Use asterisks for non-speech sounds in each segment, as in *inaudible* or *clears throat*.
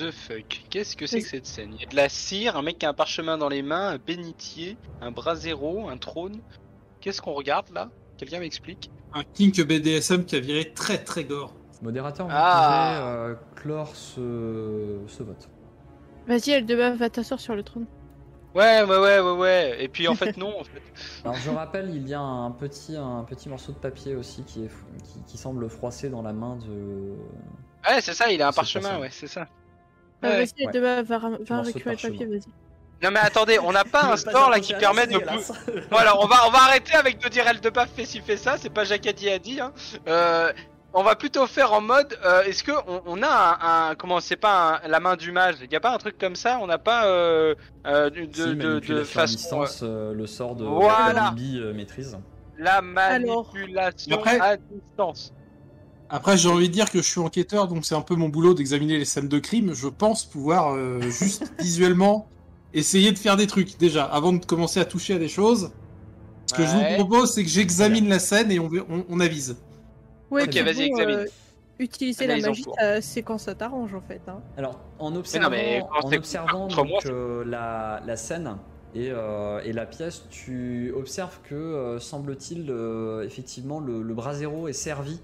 The fuck Qu'est-ce que c'est que cette scène? Il y a de la cire, un mec qui a un parchemin dans les mains, un bénitier, un brasero, un trône. Qu'est-ce qu'on regarde là? Quelqu'un m'explique? Un kink BDSM qui a viré très très gore. Modérateur, vous Ah. pouvez euh, clore ce, ce vote. Vas-y, elle de va t'asseoir sur le trône. Ouais, ouais, ouais, ouais, ouais. Et puis en fait, non, en fait. *laughs* Alors je rappelle, il y a un petit, un petit morceau de papier aussi qui, est, qui, qui semble froissé dans la main de... Ouais, c'est ça, il a un parchemin, ouais, c'est ça. Ah, Ouais. vas-y, elle de va, va, va récupérer le papier, vas-y. Non mais attendez, on n'a pas *laughs* un store là qui permet de... Voilà, *laughs* on va, on va arrêter avec de dire elle de pas fait ci fait ça, c'est pas Jacadi a dit. Hein. Euh, on va plutôt faire en mode, euh, est-ce que on, on a un, un- comment c'est pas un- la main du mage, y a pas un truc comme ça, on n'a pas euh, euh, de, Si, de, de, de manipulation à façon distance, euh, le sort de Voilà. Euh, maîtrise. euh, la Alors. manipulation Après- à distance. Après, j'ai envie de dire que je suis enquêteur, donc c'est un peu mon boulot d'examiner les scènes de crime. Je pense pouvoir euh, juste *laughs* visuellement essayer de faire des trucs déjà avant de commencer à toucher à des choses. Ce que je vous propose, c'est que j'examine la scène et on, ve- on, on avise. Ouais, Ok, vas-y, examine. euh, utiliser la Analyse magie, c'est quand ça t'arrange en fait. Hein. Alors, en observant, mais quand en c'est observant contre moi, donc, euh, la, la scène et, euh, et la pièce, tu observes que, euh, semble-t-il, euh, effectivement, le, le brasero est servi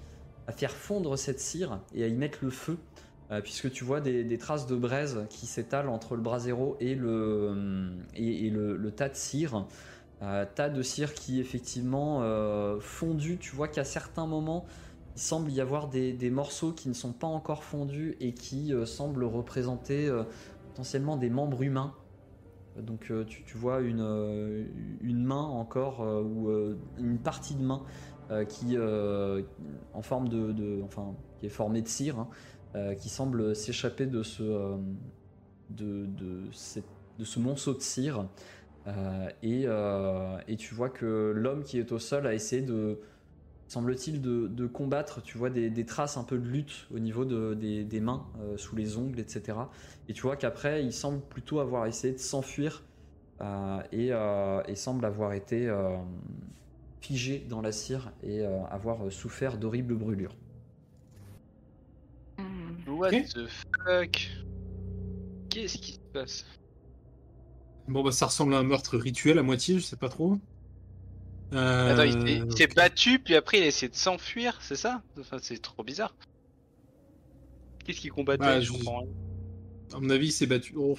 à faire fondre cette cire et à y mettre le feu, euh, puisque tu vois des, traces de braise qui s'étalent entre le brasero et le, et, et le, tas de cire. Euh, tas de cire qui, effectivement, euh, fondu. Tu vois qu'à certains moments, il semble y avoir des, morceaux qui ne sont pas encore fondus et qui euh, semblent représenter euh, potentiellement des membres humains. Euh, Donc euh, tu, tu vois une, euh, une main encore euh, ou euh, une partie de main euh, qui euh, en forme de, enfin qui est formée de cire hein, euh, qui semble s'échapper de ce euh, de, de, ce monceau de cire Euh, et, euh, et tu vois que l'homme qui est au sol a essayé de semble-t-il, de, combattre. Tu vois des, des traces un peu de lutte au niveau de- des, des mains, euh, sous les ongles, etc. Et tu vois qu'après, il semble plutôt avoir essayé de s'enfuir euh, et, euh, et semble avoir été euh, figé dans la cire et euh, avoir souffert d'horribles brûlures. What Ok. the fuck? Qu'est-ce qui se passe? Bon, bah, ça ressemble à un meurtre rituel à moitié, je sais pas trop. Euh, Attends, il s'est- battu, puis après il a essayé de s'enfuir, c'est ça? Enfin, c'est trop bizarre. Qu'est-ce qu'il combattait? Bah, je je- comprends rien. À mon avis, il s'est battu. Oh,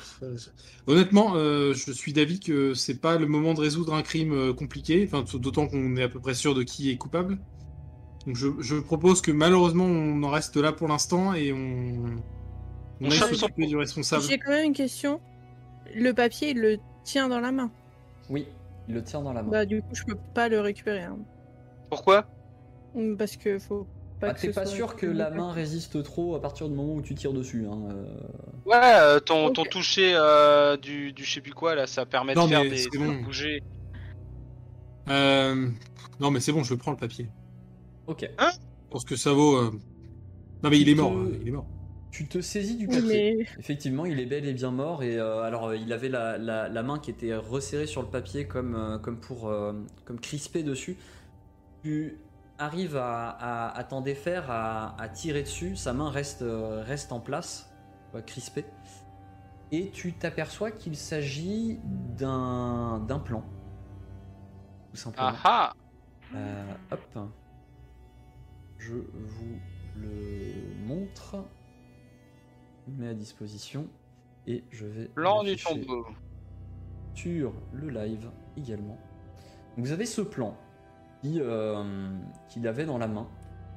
Honnêtement, euh, je suis d'avis que c'est pas le moment de résoudre un crime euh, compliqué, enfin, d'autant qu'on est à peu près sûr de qui est coupable. Donc je, je propose que malheureusement on en reste là pour l'instant et on, On on s'occuper du responsable. J'ai quand même une question. Le papier, il le tient dans la main. Oui, il le tient dans la main. Bah, du coup, je peux pas le récupérer. hein. Pourquoi? Parce que faut pas Ah, T'es pas sûr que la main résiste trop à partir du moment où tu tires dessus. Hein. euh. Ouais, euh, ton, ton toucher euh, du, du je sais plus quoi là, ça permet Non, de faire des de bon. bouger. Euh, Non mais c'est bon, je prends le papier. Ok. Je pense que ça vaut. euh, Non mais il est mort, Euh, hein, il est mort. Tu te saisis du papier. mais Effectivement, il est bel et bien mort. Et euh, alors, il avait la, la- la main qui était resserrée sur le papier comme, euh, comme pour euh, comme crispé dessus. Tu arrives à, à- à t'en défaire, à, à tirer dessus. Sa main reste, euh, reste en place, crispée. Et tu t'aperçois qu'il s'agit d'un d'un plan. Tout simplement. Ah ah Euh, hop. Je vous le montre. Je le mets à disposition. Et je vais. Plan du tombeau. Sur le live également. Vous avez ce plan qui, euh, qu'il avait dans la main,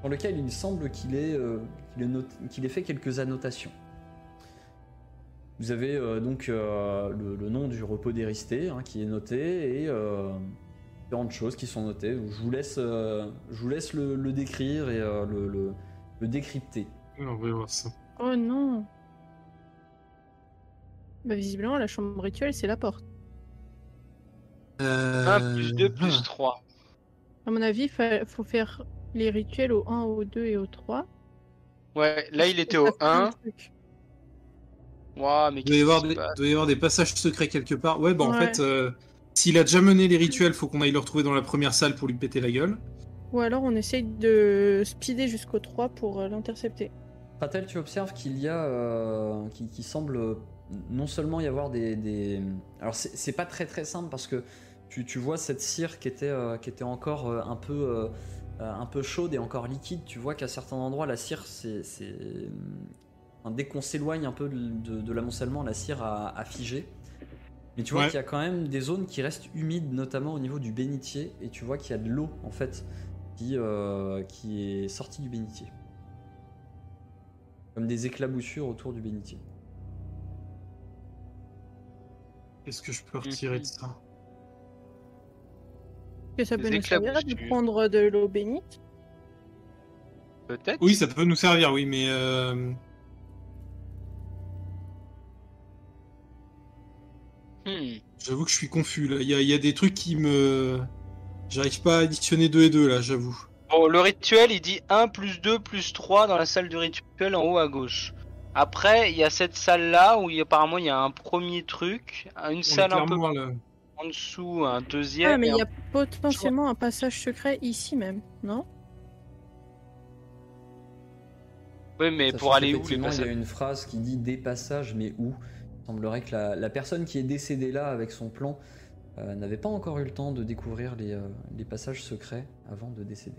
dans lequel il semble qu'il ait, euh, qu'il ait, noté- qu'il ait fait quelques annotations. Vous avez euh, donc euh, le, le nom du repos d'Éristé hein, qui est noté et euh, différentes choses qui sont notées. Je vous laisse, euh, je vous laisse le, le décrire et euh, le, le- le décrypter. On va voir ça. Oh non Bah, visiblement, la chambre rituelle, c'est la porte. 1 plus 2 plus ah. 3. À mon avis, il faut faire les rituels au 1, au 2 et au 3. Ouais, là il était au fait un 1. truc. Ouah, mais Il doit y, avoir des, se passe? doit y avoir des passages secrets quelque part. Ouais, bah en Ouais. fait, euh, s'il a déjà mené les rituels, faut qu'on aille le retrouver dans la première salle pour lui péter la gueule. Ou alors on essaye de speeder jusqu'au 3 pour euh, l'intercepter. Pratel, tu observes qu'il y a, euh, qui, qui semble non seulement y avoir des, des- alors c'est c'est pas très très simple parce que tu, tu vois cette cire qui était, euh, qui était encore euh, un peu, euh, un peu chaude et encore liquide. Tu vois qu'à certains endroits la cire, c'est, enfin, dès qu'on s'éloigne un peu de, de- de l'amoncellement, la cire a, a figé. Mais tu vois Ouais. qu'il y a quand même des zones qui restent humides, notamment au niveau du bénitier, et tu vois qu'il y a de l'eau en fait qui, qui est sortie du bénitier. Comme des éclaboussures autour du bénitier. Qu'est-ce que je peux retirer de ça? Que ça peut nous servir de prendre de l'eau bénite. Peut-être Oui, ça peut nous servir, oui, mais euh, Hmm. j'avoue que je suis confus là. Il y, a- il y a des trucs qui me. J'arrive pas à additionner 2 et 2 là, j'avoue. Bon, le rituel il dit 1 plus 2 plus 3 dans la salle du rituel en haut à gauche. Après, il y a cette salle là où il y a- apparemment il y a un premier truc, une On salle un peu là. En dessous, un deuxième. Ah, mais il y un- a potentiellement un passage secret ici même, non? Oui, mais Sachant pour aller où les Il y a une phrase qui dit des passages, mais où? Il semblerait que la, la personne qui est décédée là avec son plan euh, n'avait pas encore eu le temps de découvrir les, euh, les passages secrets avant de décéder.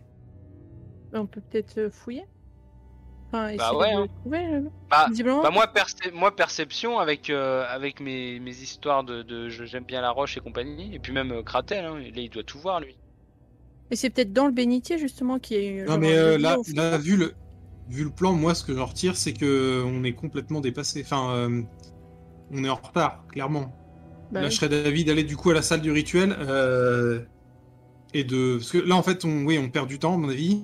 On peut peut-être euh, fouiller? Enfin, Bah ouais, de hein. euh. Bah, Visiblement, Bah moi, perce- moi perception avec euh, avec mes, mes histoires de, de je- j'aime bien la roche et compagnie et puis même euh, Kratel hein, là il doit tout voir lui. Et c'est peut-être dans le bénitier justement qui est. Non, mais euh, là, vu le, vu le plan, moi, ce que j'en retire, c'est que on est complètement dépassé. Enfin, euh, on est en retard, clairement. Bah là, oui. je serais d'avis d'aller du coup à la salle du rituel euh, et de, parce que là, en fait, on, oui, on perd du temps, à mon avis.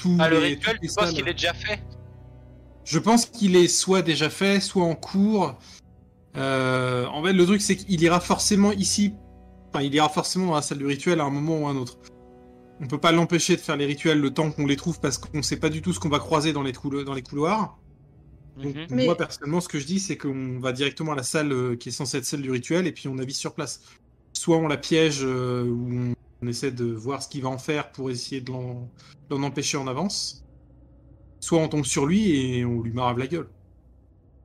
Tous Ah le les- rituel, toutes les tu penses salles- qu'il est déjà fait? Je pense qu'il est soit déjà fait, soit en cours. Euh, en fait, le truc, c'est qu'il ira forcément ici. Enfin, il ira forcément dans la salle du rituel à un moment ou à un autre. On peut pas l'empêcher de faire les rituels le temps qu'on les trouve parce qu'on sait pas du tout ce qu'on va croiser dans les, coulo- dans les couloirs. Donc, Mhm. Moi, personnellement, ce que je dis, c'est qu'on va directement à la salle euh, qui est censée être celle du rituel et puis on avise sur place. Soit on la piège euh, ou on, essaie de voir ce qu'il va en faire pour essayer de l'en d'en empêcher en avance. Soit on tombe sur lui et on lui marave la gueule.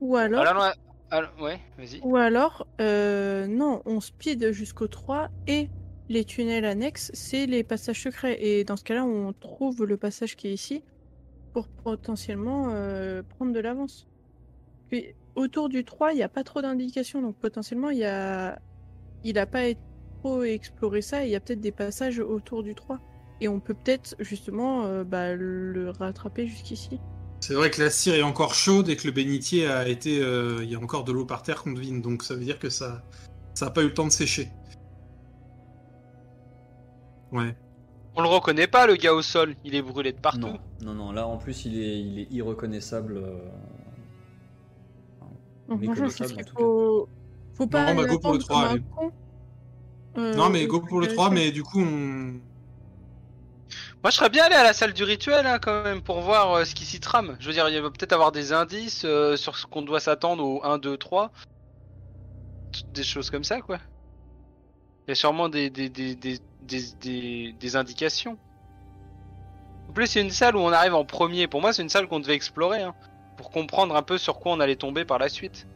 Ou alors, Alors, alors, alors- ouais, vas-y. ou alors euh, non, on speed jusqu'au 3 et les tunnels annexes, c'est les passages secrets. Et dans ce cas-là, on trouve le passage qui est ici pour potentiellement euh, prendre de l'avance. Puis, autour du 3, il n'y a pas trop d'indications, donc potentiellement, il y a... il n'a pas été trop exploré ça, et il y a peut-être des passages autour du 3. Et on peut peut-être justement euh, bah, le rattraper jusqu'ici. C'est vrai que la cire est encore chaude et que le bénitier a été. euh, Il y a encore de l'eau par terre qu'on devine, donc ça veut dire que ça ça a pas eu le temps de sécher. Ouais. On le reconnaît pas le gars au sol, il est brûlé de partout. Non, non, non, là en plus il est, il est irreconnaissable. euh, tout faut... faut pas Non, bah, go pour le l'attendre 3, comme un allez. con. Euh, non, mais go pour le puis, 3, euh, mais du coup, on. Moi je serais bien allé à la salle du rituel hein, quand même pour voir euh, ce qui s'y trame. Je veux dire, il va peut-être avoir des indices euh, sur ce qu'on doit s'attendre au 1, 2, 3. Des choses comme ça quoi. Il y a sûrement des, des, des, des, des, des, des indications. En plus, c'est une salle où on arrive en premier. Pour moi, c'est une salle qu'on devait explorer hein, pour comprendre un peu sur quoi on allait tomber par la suite.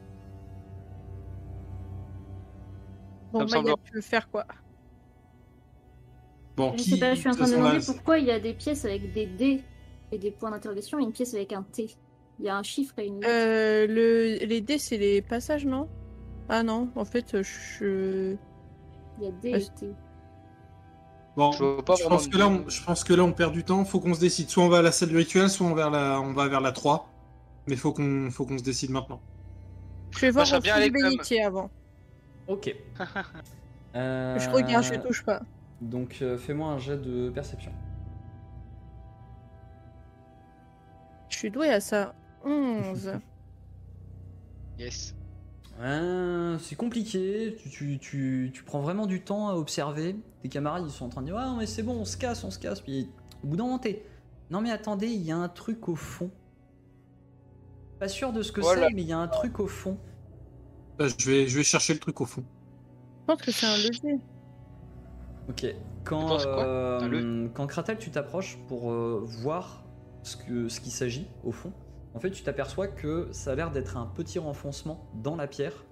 Bon, ça me Maya, semble- tu veux faire quoi Bon, Je qui. sais pas, je suis en train de me demander là, pourquoi il y a des pièces avec des D et des points d'interrogation et une pièce avec un T. Il y a un chiffre et une euh, le... Les dés, c'est les passages, non? Ah non, en fait, je... Il y a D Ah, et T. Bon, Je pas je pense, que là, on, je pense que là, on perd du temps. Faut qu'on se décide. Soit on va à la salle du rituel, soit on, vers la, on va vers la 3. Mais faut qu'on faut qu'on se décide maintenant. je vais voir je au bien même. bénitier avant. Ok. *laughs* Euh, Je regarde, je touche pas. Donc euh, fais-moi un jet de perception. Je suis doué à ça. 11. *laughs* Yes. Euh, c'est compliqué, tu, tu, tu, tu prends vraiment du temps à observer. Tes camarades ils sont en train de dire Ah, mais c'est bon, on se casse, on se casse. Puis au bout d'un moment, t'es Non, mais attendez, il y a un truc au fond. Pas sûr de ce que Voilà. c'est, mais il y a un truc au fond. Bah, je, vais, je vais chercher le truc au fond. Je pense que c'est un levier. Ok. Quand, euh, le- quand Kratel, tu t'approches pour euh, voir ce que ce qu'il s'agit au fond, en fait, tu t'aperçois que ça a l'air d'être un petit renfoncement dans la pierre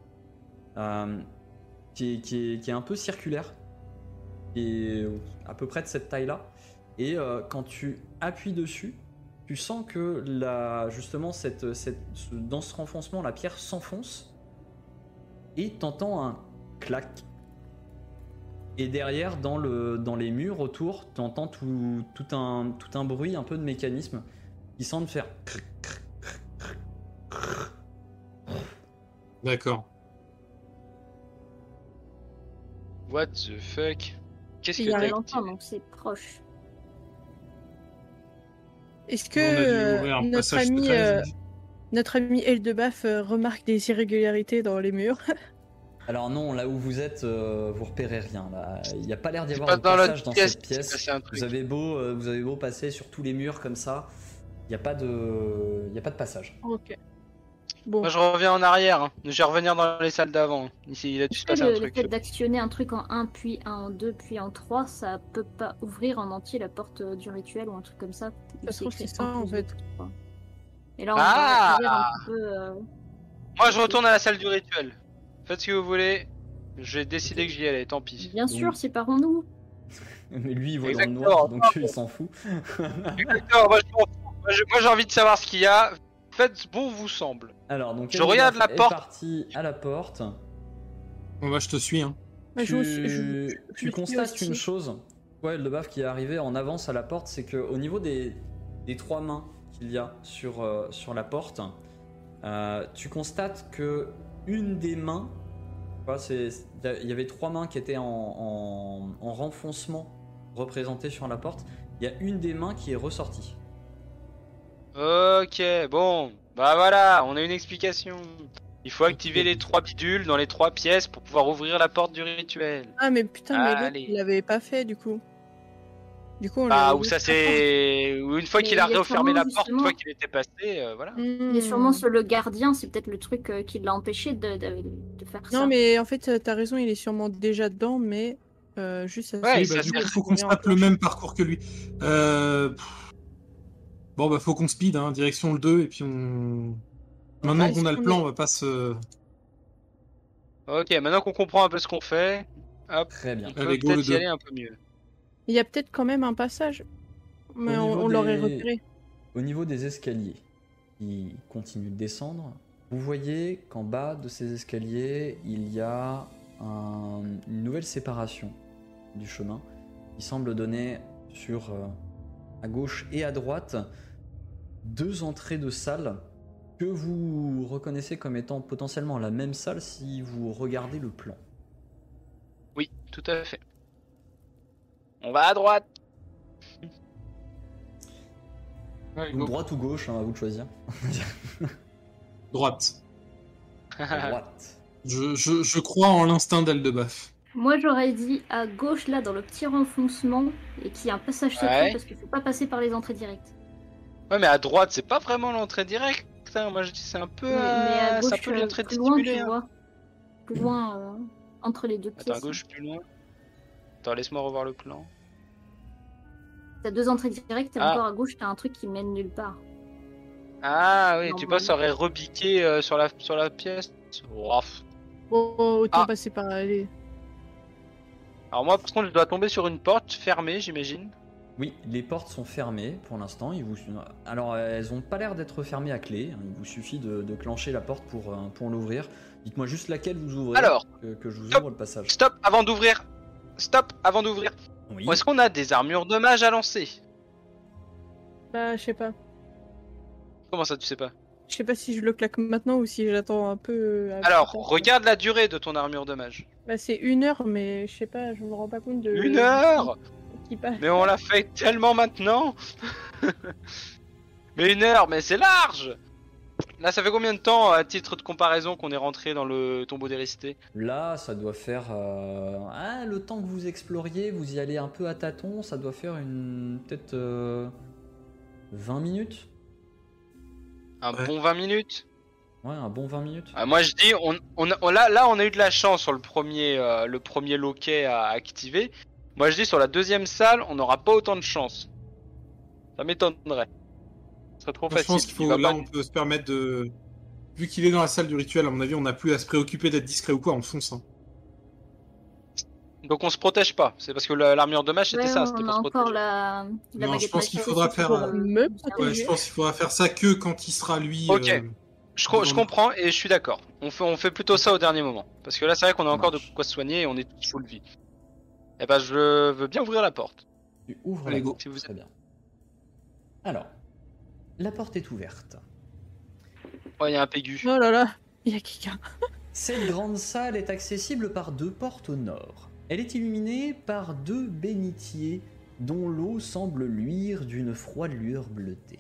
euh, qui, est, qui, est, qui est un peu circulaire, qui est à peu près de cette taille-là. Et euh, quand tu appuies dessus, tu sens que la, justement, cette, cette, ce- dans ce renfoncement, la pierre s'enfonce et t'entends un clac et derrière, dans, le, dans les murs autour, tu entends tout, tout, un, tout un bruit, un peu de mécanisme qui semble faire. D'accord. What the fuck? Qu'est-ce Il que y a longtemps, donc c'est proche. Est-ce que On a dû euh, ouvrir un notre, passage ami, euh. Notre ami Eldebaf euh, remarque des irrégularités dans les murs *laughs* Alors, non, là où vous êtes, euh, vous repérez rien. Là. Il n'y a pas l'air d'y avoir de dans passage dans pièce, cette pièce. Vous avez, beau, euh, vous avez beau passer sur tous les murs comme ça, il n'y a, pas de- il y a pas de passage. Ok. Bon, Moi je reviens en arrière, hein. je vais revenir dans les salles d'avant. Ici il a dû se un le, le truc. fait d'actionner un truc en 1, puis un en 2, puis en 3, ça peut pas ouvrir en entier la porte euh, du rituel ou un truc comme ça Ça se trouve, c'est ça, en fait. Et là, on Ah va un peu. euh, Moi je retourne à la salle du rituel. Faites ce que vous voulez. J'ai décidé que j'y allais, tant pis. Bien sûr, séparons-nous. *laughs* Mais lui, il voit dans le noir, donc *laughs* il s'en fout. *laughs* Moi, j'ai envie de savoir ce qu'il y a. Faites ce bon vous semble. Alors, donc, Je regarde la est porte. parti à la porte. Bon, bah, je te suis. Hein. bah, je tu, je- je- tu je suis constates aussi. une chose, ouais, le baf qui est arrivé en avance à la porte, c'est que au niveau des, des trois mains qu'il y a sur, euh, sur la porte, euh, tu constates que une des mains, il y avait trois mains qui étaient en, en, en renfoncement représentées sur la porte. Il y a une des mains qui est ressortie. Ok, bon. Bah voilà, on a une explication. Il faut activer les trois bidules dans les trois pièces pour pouvoir ouvrir la porte du rituel. Ah, mais putain, mais Allez. il l'avait pas fait du coup. Du coup, on Ah, l'a ou ça c'est. Une fois Mais qu'il a refermé la porte, une fois qu'il était passé, euh, voilà. Hmm. Il est sûrement sur le gardien, c'est peut-être le truc euh, qui l'a empêché de, de, de faire ça. Non, mais en fait, euh, t'as raison, il est sûrement déjà dedans, mais euh, juste à Ouais, bah, du coup, faut qu'on se tape le même parcours que lui. Euh... Bon, bah, faut qu'on speed, hein, direction le 2, et puis on. Maintenant Ouais, qu'on a le plan, on va pas se. Ok, maintenant qu'on comprend un peu ce qu'on fait, hop, Très bien. on peut peut-être y aller un peu mieux. Il y a peut-être quand même un passage. Mais on, l'aurait des- repéré. Au niveau des escaliers qui continuent de descendre, vous voyez qu'en bas de ces escaliers, il y a un- une nouvelle séparation du chemin qui semble donner sur euh, à gauche et à droite deux entrées de salles que vous reconnaissez comme étant potentiellement la même salle si vous regardez le plan. Oui, tout à fait. On va à droite. Ouais, Ou go. droite ou gauche, hein, à vous de choisir. *laughs* Droite. *laughs* Droite. Je, je, je crois en l'instinct d'Eldebaf. Moi, j'aurais dit à gauche, là, dans le petit renfoncement, et qu'il y a un passage secret, Ouais. parce qu'il faut pas passer par les entrées directes. Ouais, mais à droite, c'est pas vraiment l'entrée directe. hein. Moi, je dis c'est un peu. mais, mais à euh, gauche, c'est un peu l'entrée plus loin, tu hein. vois. Plus loin, euh, entre les deux pièces. Attends, à gauche, plus loin. Attends, laisse-moi revoir le plan. T'as deux entrées directes, et Ah. encore à gauche, t'as un truc qui mène nulle part. Ah oui, tu penses ça aurait rebiqué euh, sur, la, sur la pièce? Oh, pff. Bon, autant Ah. passer par aller. Alors moi, par contre, je dois tomber sur une porte fermée, j'imagine. Oui, les portes sont fermées pour l'instant. Il vous... Alors, elles ont pas l'air d'être fermées à clé. Il vous suffit de, de clencher la porte pour, euh, pour l'ouvrir. Dites-moi juste laquelle vous ouvrez. Alors, que, que je vous stop. ouvre le passage. Stop, avant d'ouvrir. Stop, avant d'ouvrir. Oui. Est-ce qu'on a des armures de mage à lancer Bah, je sais pas. Comment ça, tu sais pas Je sais pas si je le claque maintenant ou si j'attends un peu. euh, Alors, regarde la durée de ton armure de mage. Bah, c'est une heure, mais je sais pas, je me rends pas compte de. Une heure Qui passe. Mais on l'a fait tellement maintenant *laughs* Mais une heure, mais c'est large Là, ça fait combien de temps, à titre de comparaison, qu'on est rentré dans le tombeau d'Éristé Là, ça doit faire. euh, ah, le temps que vous exploriez, vous y allez un peu à tâtons, ça doit faire une. peut-être. euh, 20 minutes Un Ouais. bon 20 minutes? Ouais, un bon 20 minutes. Ah, Moi, je dis, on, on, a- on- là, là, on a eu de la chance sur le premier, euh, le premier loquet à activer. Moi, je dis, sur la deuxième salle, on n'aura pas autant de chance. Ça m'étonnerait. Serait trop Moi, je facile. pense qu'il Il faut. Là, pas- on peut se permettre de. Vu qu'il est dans la salle du rituel, à mon avis, on n'a plus à se préoccuper d'être discret ou quoi, on fonce. hein. Donc, on se protège pas. C'est parce que la- l'armure de mage, c'était Ouais, ça. C'était pour se encore protéger. la, la Non, je pense qu'il magique faudra faire euh, Ouais, protéger. je pense qu'il faudra faire ça que quand il sera lui. Ok. euh, Je, co- je comprends et je suis d'accord. On fait, on fait plutôt ça au dernier moment. Parce que là, c'est vrai qu'on a encore de quoi se soigner et on est tous full vie. Eh ben, je veux bien ouvrir la porte. Tu ouvres Allez, la go. Si vous Très bien. Alors, la porte est ouverte. Oh, il y a un pégu. Oh là là, il y a quelqu'un. *laughs* Cette grande salle est accessible par deux portes au nord. Elle est illuminée par deux bénitiers dont l'eau semble luire d'une froide lueur bleutée.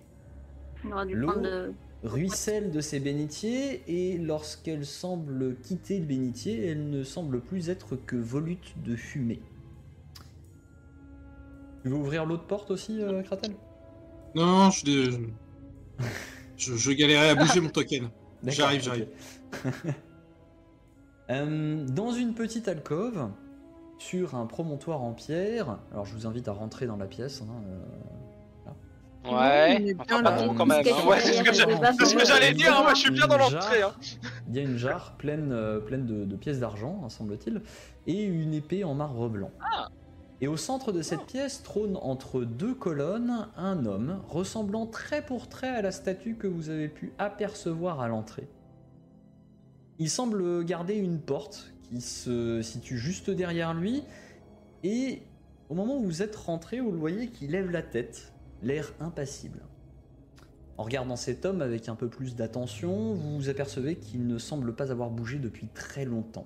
L'eau. de... Ruisselle de ces bénitiers et lorsqu'elle semble quitter le bénitier, elle ne semble plus être que volute de fumée. Tu veux ouvrir l'autre porte aussi, euh, Kratel? Non, je, je... *laughs* je, je galérais à bouger mon token. *laughs* J'arrive, j'arrive. *laughs* Euh, dans une petite alcôve, sur un promontoire en pierre, alors je vous invite à rentrer dans la pièce. hein, euh, Ouais. Enfin, pas trop quand même. Hein. c'est ce que j'allais dire. hein. Moi, je suis bien dans l'entrée. hein. Il y a une jarre pleine, euh, pleine de, de pièces d'argent, hein, semble-t-il, et une épée en marbre blanc. Ah. Et au centre de cette pièce trône entre deux colonnes un homme ressemblant trait pour trait à la statue que vous avez pu apercevoir à l'entrée. Il semble garder une porte qui se situe juste derrière lui, et au moment où vous êtes rentré, vous le voyez qui lève la tête, l'air impassible. En regardant cet homme avec un peu plus d'attention, vous vous apercevez qu'il ne semble pas avoir bougé depuis très longtemps.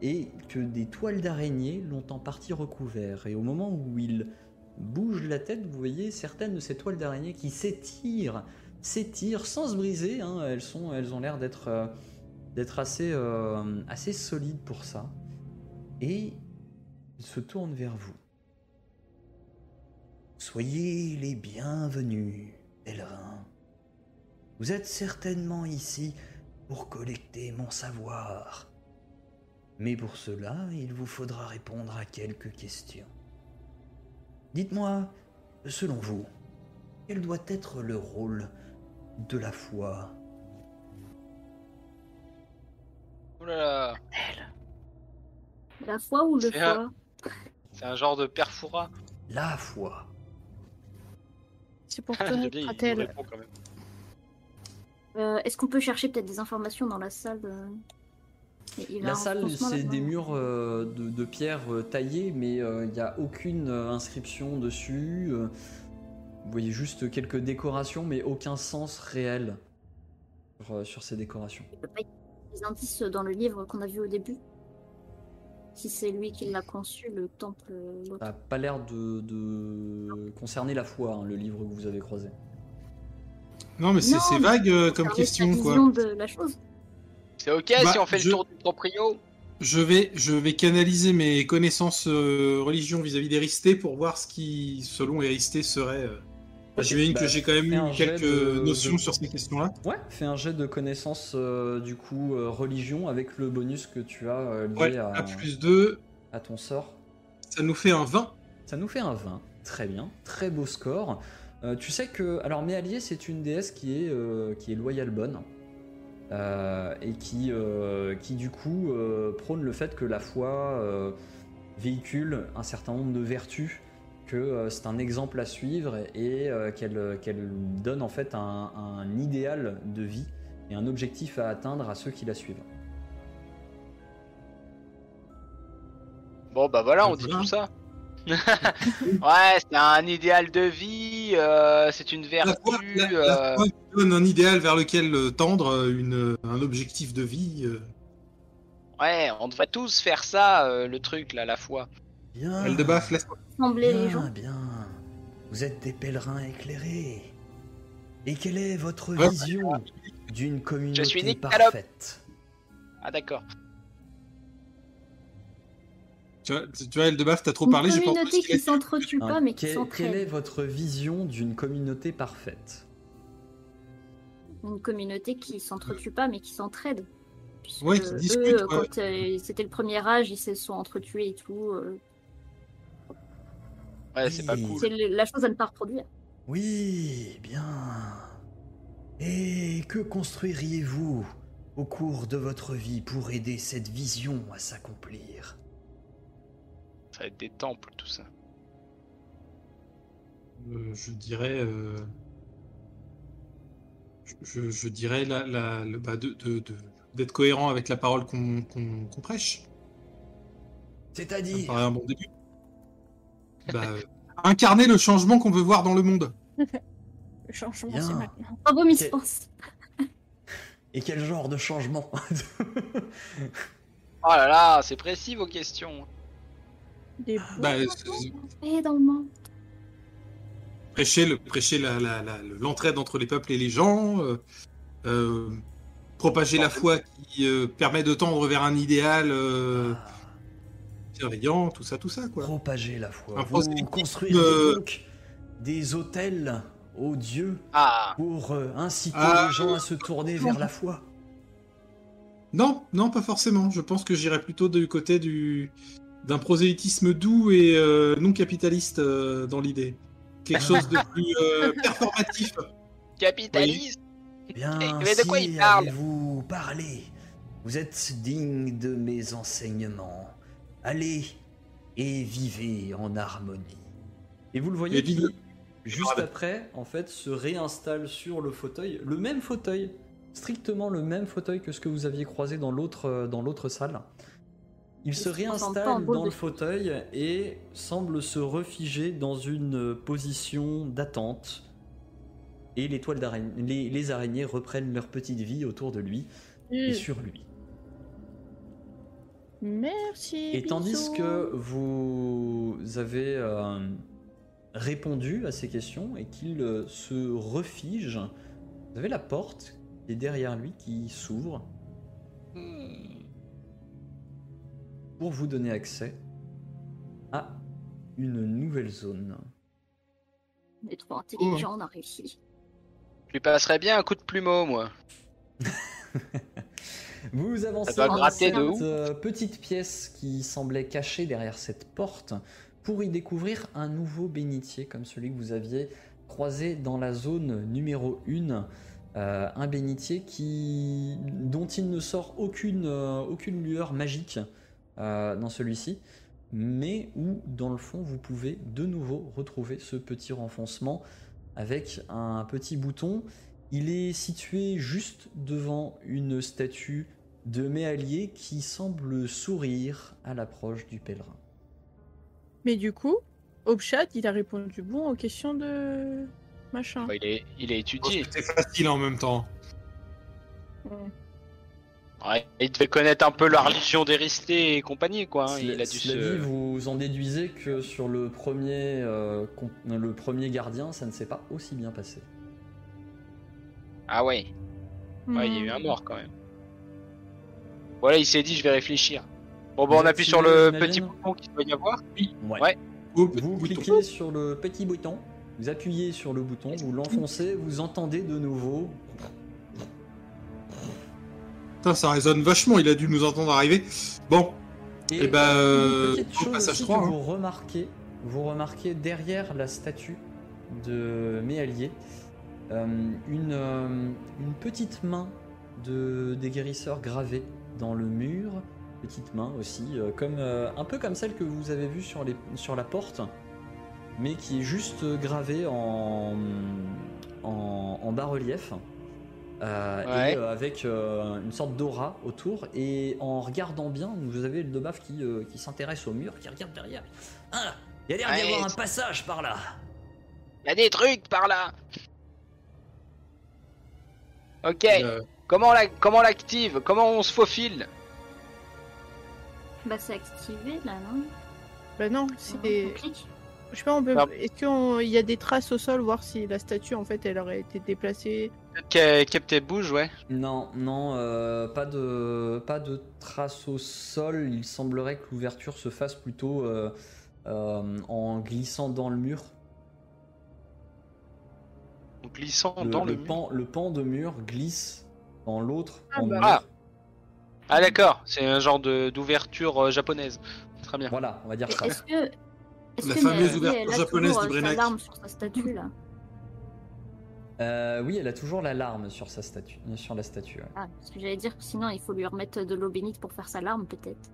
Et que des toiles d'araignée l'ont en partie recouvert. Et au moment où il bouge la tête, vous voyez certaines de ces toiles d'araignée qui s'étirent, s'étirent sans se briser. hein. Elles, sont, elles ont l'air d'être euh, d'être assez, euh, assez solides pour ça. Et il se tourne vers vous. Soyez les bienvenus, pèlerins. Vous êtes certainement ici pour collecter mon savoir. Mais pour cela, il vous faudra répondre à quelques questions. Dites-moi, selon vous, quel doit être le rôle de la foi? Oh là là. La foi ou le C'est un- foie C'est un genre de perfora. La foi. C'est pour Ah, toi, J'aime bien, il nous Kratel. répond quand même. Euh, Est-ce qu'on peut chercher peut-être des informations dans la salle euh, La salle, c'est des murs euh, de, de pierre euh, taillés, mais euh, il n'y a aucune inscription dessus. euh, vous voyez juste quelques décorations, mais aucun sens réel sur, euh, sur ces décorations. Il peut pas y avoir des indices dans le livre qu'on a vu au début Si c'est lui qui l'a conçu, le temple. Ça n'a pas l'air de, de concerner la foi, hein, le livre que vous avez croisé. Non, mais c'est vague euh, comme question, la quoi. vision de la chose. C'est ok Bah, si on fait je- le tour du proprio Je vais, je vais canaliser mes connaissances euh, religion vis-à-vis d'Éristé pour voir ce qui, selon Éristé, serait. euh, Ok, J'imagine bah, que j'ai quand même fais un eu jet quelques de- notions de- sur ces questions-là. Ouais, fais un jet de connaissances euh, du coup euh, religion avec le bonus que tu as euh, lié Ouais, à, à plus 2, à ton sort. ça nous fait un 20. Ça nous fait un 20. Très bien, très beau score. Euh, tu sais que. Alors, Méalier, c'est une déesse qui est, euh, qui est loyale bonne. Euh, et qui, euh, qui, du coup, euh, prône le fait que la foi euh, véhicule un certain nombre de vertus, que euh, c'est un exemple à suivre et euh, qu'elle qu'elle donne en fait un, un idéal de vie et un objectif à atteindre à ceux qui la suivent. Bon bah voilà, on dit tout ça. *laughs* ouais, c'est un idéal de vie, euh, c'est une La vertu. foi, la- euh, la foi donne un idéal vers lequel euh, tendre, euh, une, un objectif de vie. euh. Ouais, on devrait tous faire ça, euh, le truc là, la foi. Bien. Elle de baffe, laisse Sembler les Bien, gens. bien. Vous êtes des pèlerins éclairés. Et quelle est votre Ouais. vision d'une communauté suis Nick parfaite? Ah d'accord. Tu vois, tu vois Eldebaf, t'as trop Une parlé, j'ai pas communauté qui s'entretue pas, mais qui quelle, quelle est s'entraide. votre vision d'une communauté parfaite? Une communauté qui s'entretue pas, mais qui s'entraide. Puisque Ouais, qui eux, discute, ouais. quand euh, c'était le premier âge, ils se sont entretués et tout. euh, Ouais, c'est pas Oui. cool. c'est la chose à ne pas reproduire. Oui, bien. Et que construiriez-vous au cours de votre vie pour aider cette vision à s'accomplir? Ça va être des temples, tout ça. Euh, je dirais. euh, Je, dirais la, la- le, bah, de, de- de- d'être cohérent avec la parole qu'on, qu'on- qu'on prêche. Ça me C'est-à-dire paraît un bon début. Bah, euh, incarner le changement qu'on veut voir dans le monde. Le changement, Bien. c'est maintenant. Bravo, Miss France. Et quel genre de changement? Oh là là, c'est précis vos questions. Des Bah, Et c'est- dans le monde. prêcher le, prêcher la- la- la- l'entraide entre les peuples et les gens. euh, euh, propager la foi qui euh, permet de tendre vers un idéal euh, Ah, bienveillant, tout ça, tout ça, quoi. Propager la foi. Un Vous euh, donc des hôtels aux dieux Ah, pour euh, inciter Ah, les gens à se tourner non. vers la foi. Non, non, pas forcément. Je pense que j'irais plutôt du côté du d'un prosélytisme doux et euh, non capitaliste euh, dans l'idée. Quelque *laughs* chose de plus euh, performatif. capitaliste. Bien, Eh, mais de quoi si il parle avez-vous parlé Vous êtes digne de mes enseignements. Allez et vivez en harmonie. Et vous le voyez qui, juste Ah, après, en fait, se réinstalle sur le fauteuil, le même fauteuil, strictement le même fauteuil que ce que vous aviez croisé dans l'autre euh, dans l'autre salle. Il se réinstalle dans le fauteuil et semble se refiger dans une position d'attente. Et les toiles d'araignée, les, les araignées reprennent leur petite vie autour de lui et Mm. sur lui. Merci. Et tandis bisous. que vous avez euh, répondu à ces questions et qu'il euh, se refige, vous avez la porte qui est derrière lui qui s'ouvre pour vous donner accès à une nouvelle zone. On est trop intelligent, on a réussi. Je lui passerais bien un coup de plumeau, moi. *laughs* Vous avancez dans gratter de cette euh, petite pièce qui semblait cachée derrière cette porte pour y découvrir un nouveau bénitier comme celui que vous aviez croisé dans la zone numéro 1. Euh, un bénitier qui, dont il ne sort aucune, euh, aucune lueur magique euh, dans celui-ci, mais où dans le fond vous pouvez de nouveau retrouver ce petit renfoncement avec un petit bouton il est situé juste devant une statue de Méallier qui semble sourire à l'approche du pèlerin. Mais du coup, Obchat, il a répondu bon aux questions de machin. Bah, il, est, il est étudié. C'était facile en même temps. Ouais, il devait connaître un peu la religion d'Éristé et compagnie, quoi. hein. Il a dû se. dit, vous en déduisez que sur le premier, euh, le premier gardien, ça ne s'est pas aussi bien passé. Ah ouais. Ouais, il y a eu un mort quand même. Voilà, il s'est dit, je vais réfléchir. Bon, bah, Vous on appuie sur le petit bouton qu'il doit y avoir. Ouais. Oh, petit Vous bouton. cliquez sur le petit bouton, vous appuyez sur le bouton, vous l'enfoncez, vous entendez de nouveau. Putain, ça résonne vachement, il a dû nous entendre arriver. Bon, Et, Eh ben, euh, petite au chose passage aussi 3, que hein. vous remarquez, vous remarquez derrière la statue de Méallier euh, une, euh, une petite main de, des guérisseurs gravée dans le mur, petite main aussi, euh, comme, euh, un peu comme celle que vous avez vue sur, les, sur la porte, mais qui est juste gravée en, en, en bas-relief. Euh, Ouais. Et euh, avec euh, une sorte d'aura autour, et en regardant bien, vous avez le Dobaf qui, euh, qui s'intéresse au mur, qui regarde derrière. Ah, il y a l'air d'y avoir un passage par là. Il y a des trucs par là. Ok. euh, Comment la- comment l'active? Comment on se faufile? Bah, c'est activé là, non? Bah non, On c'est. clique. Je sais pas, on peut. Est-ce qu'il y a des traces au sol, voir si la statue en fait elle aurait été déplacée? Ca- Captain Bouge, ouais. Non, non, euh, pas de pas de traces au sol. Il semblerait que l'ouverture se fasse plutôt euh, euh, en glissant dans le mur. En glissant Le, dans le, le mur. pan, le pan de mur glisse dans l'autre Ah pan de bah. mur. Ah. Ah d'accord, c'est un genre de- d'ouverture euh, japonaise. Très bien. Voilà, on va dire ça. Est-ce que. La fameuse ouverture japonaise du larme sur sa statue là? Euh, oui, elle a toujours la larme sur sa statue, sur la statue. ouais. Ah, parce que j'allais dire que sinon il faut lui remettre de l'eau bénite pour faire sa larme peut-être.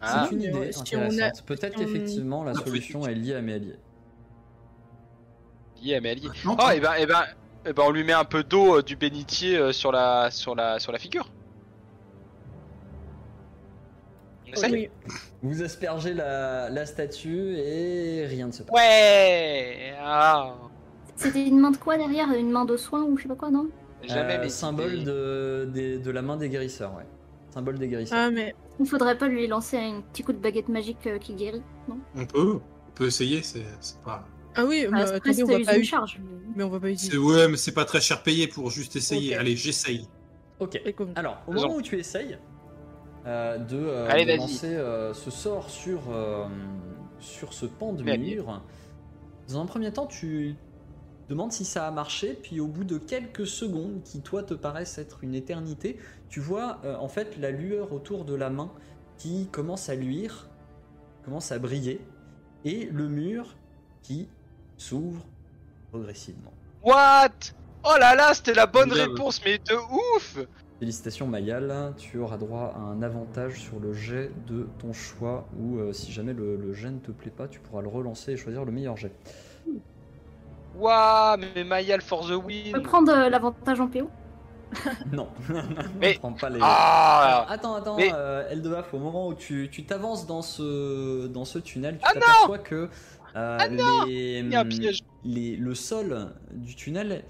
Ah. C'est une idée si a- intéressante. Peut-être si on- qu'effectivement la Ah, solution est liée à mes alliés. Yeah, mais allié. Non, Oh, et ben, et ben, eh ben, on lui met un peu d'eau euh, du bénitier euh, sur la, sur la, sur la figure. On essaye Oui. Vous aspergez la, la statue et rien ne se passe. Ouais. Ah. C'était une main de quoi derrière? Une main de soin ou je sais pas quoi, non? Jamais. Euh, mais symbole de, des- de la main des guérisseurs, ouais. Symbole des guérisseurs. Ah, mais Il faudrait pas lui lancer un petit coup de baguette magique euh, qui guérit, non? On peut, on peut essayer, c'est c'est pas. ah oui, mais Ah, attendez, on va pas une u- charge. mais- on va pas c'est- utiliser. Ouais, mais c'est pas très cher payé pour juste essayer. Allez, j'essaye. Ok. Alors, au moment où tu essayes euh, de, euh, Allez, de vas-y. lancer euh, ce sort sur, euh, sur ce pan de mur, dans un premier temps, tu demandes si ça a marché, puis au bout de quelques secondes, qui toi te paraissent être une éternité, tu vois euh, en fait la lueur autour de la main qui commence à luire, commence à briller, et le mur qui s'ouvre progressivement. What? Oh là là, c'était la bonne réponse, mais de ouf Félicitations Mayal, tu auras droit à un avantage sur le jet de ton choix ou euh, si jamais le, le jet ne te plaît pas, tu pourras le relancer et choisir le meilleur jet. Waouh, mais Mayal for the On peut win prendre euh, l'avantage en PO *laughs* *laughs* Non, Mais- ne prends pas les... Ah. Attends, attends, Mais- euh, Eldebaf, au moment où tu tu t'avances dans ce, dans ce tunnel, tu Ah t'aperçois que euh, les, Il y a un piège. les- le sol du tunnel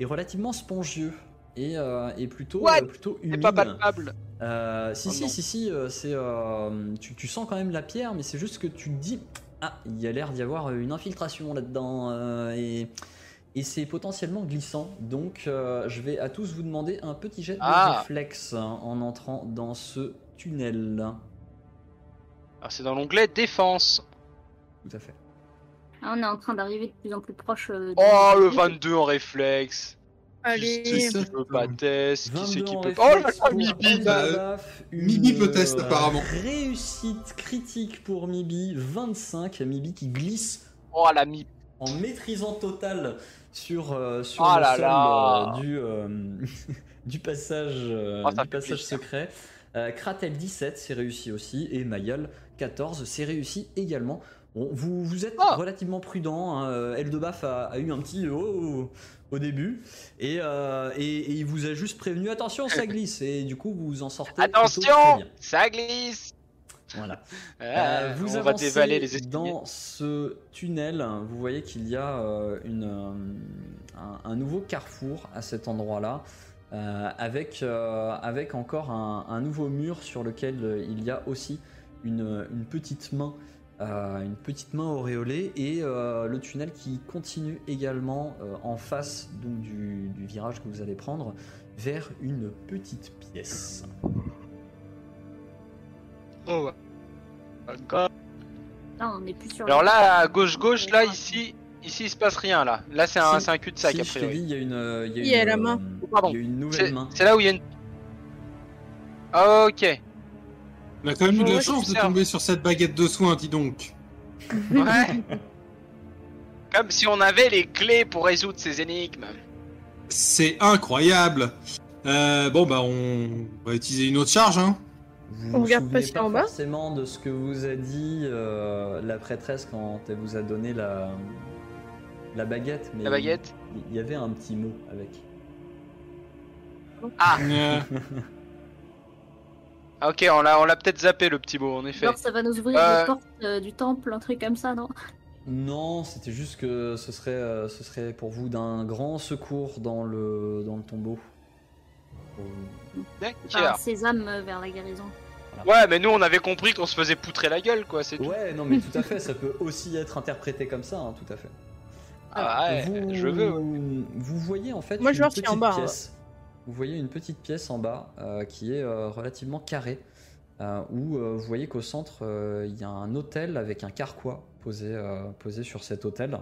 est relativement spongieux et, euh, et plutôt, euh, plutôt C'est humide. pas palpable. Euh, si, Oh si, si, si, euh, c'est, euh, tu, tu sens quand même la pierre, mais c'est juste que tu te dis, ah, il y a l'air d'y avoir une infiltration là-dedans, euh, et, et c'est potentiellement glissant. Donc, euh, je vais à tous vous demander un petit jet de Ah. réflexe hein, en entrant dans ce tunnel. Alors, Ah, C'est dans l'onglet défense. Tout à fait. Ah, On est en train d'arriver de plus en plus proche. euh, de- Oh, le 22 en réflexe Allez, C'est pas test, qui c'est 22 qui peut réflexe Oh, la Mibi Mibi peut test, euh, apparemment. Réussite critique pour Mibi, 25, Mibi qui glisse Oh, la mi... en maîtrisant total sur, euh, sur Oh le là sol là. euh, du, euh, *laughs* du passage, euh, Oh, du passage secret. Euh, Kratel 17, c'est réussi aussi. Et Mayal 14, c'est réussi également. Bon, vous, vous êtes Oh. relativement prudent. Hein. euh, Eldebaf a, a eu un petit oh au début. Et, euh, et, et il vous a juste prévenu attention, ça *laughs* glisse. Et du coup, vous vous en sortez. Attention bien. Ça glisse Voilà. *laughs* Ah, Euh, vous On va avancez dévaler les dans ce tunnel. Vous voyez qu'il y a une, un, un nouveau carrefour à cet endroit-là, euh, avec, euh, avec encore un, un nouveau mur sur lequel il y a aussi une, une petite main. Euh, une petite main auréolée et euh, le tunnel qui continue également euh, en face donc, du, du virage que vous allez prendre vers une petite pièce. Oh. D'accord. Là, on est plus sur. Alors là, à gauche-gauche, là, ici, ici, il se passe rien, là. Là, c'est un, Si. un cul-de-sac, Si, a je te priori. dis, il y a une, il y a Il y a une, la main. Pardon. il y a une nouvelle C'est main. c'est là où il y a une... Ah, Ok. On a quand même eu de la chance de tomber sur cette baguette de soin, dis donc. Ouais. *laughs* Comme si on avait les clés pour résoudre ces énigmes. C'est incroyable. Euh, bon, bah, on va utiliser une autre charge, hein. Vous On vous regarde passer pas en bas forcément de ce que vous a dit euh, la prêtresse quand elle vous a donné la, la baguette. Mais La baguette Il, il y avait un petit mot avec. Ah, Euh, Ah, ok, on l'a on l'a peut-être zappé, le petit mot, en effet. Genre, ça va nous ouvrir Euh, les portes euh, du temple, un truc comme ça, non? Non, c'était juste que ce serait, euh, ce serait pour vous d'un grand secours dans le, dans le tombeau. D'accord. sésame euh, vers la guérison. Ouais, mais nous, on avait compris qu'on se faisait poutrer la gueule, quoi, c'est tout. Ouais, non, mais tout à fait, ça peut aussi être interprété comme ça, hein, tout à fait. Ah ouais, vous, je veux. Vous voyez en fait Moi, je une en petite hein. Vous voyez une petite pièce en bas euh, qui est euh, relativement carrée, euh, où vous voyez qu'au centre il y a un hôtel avec un carquois posé, posé sur cet hôtel.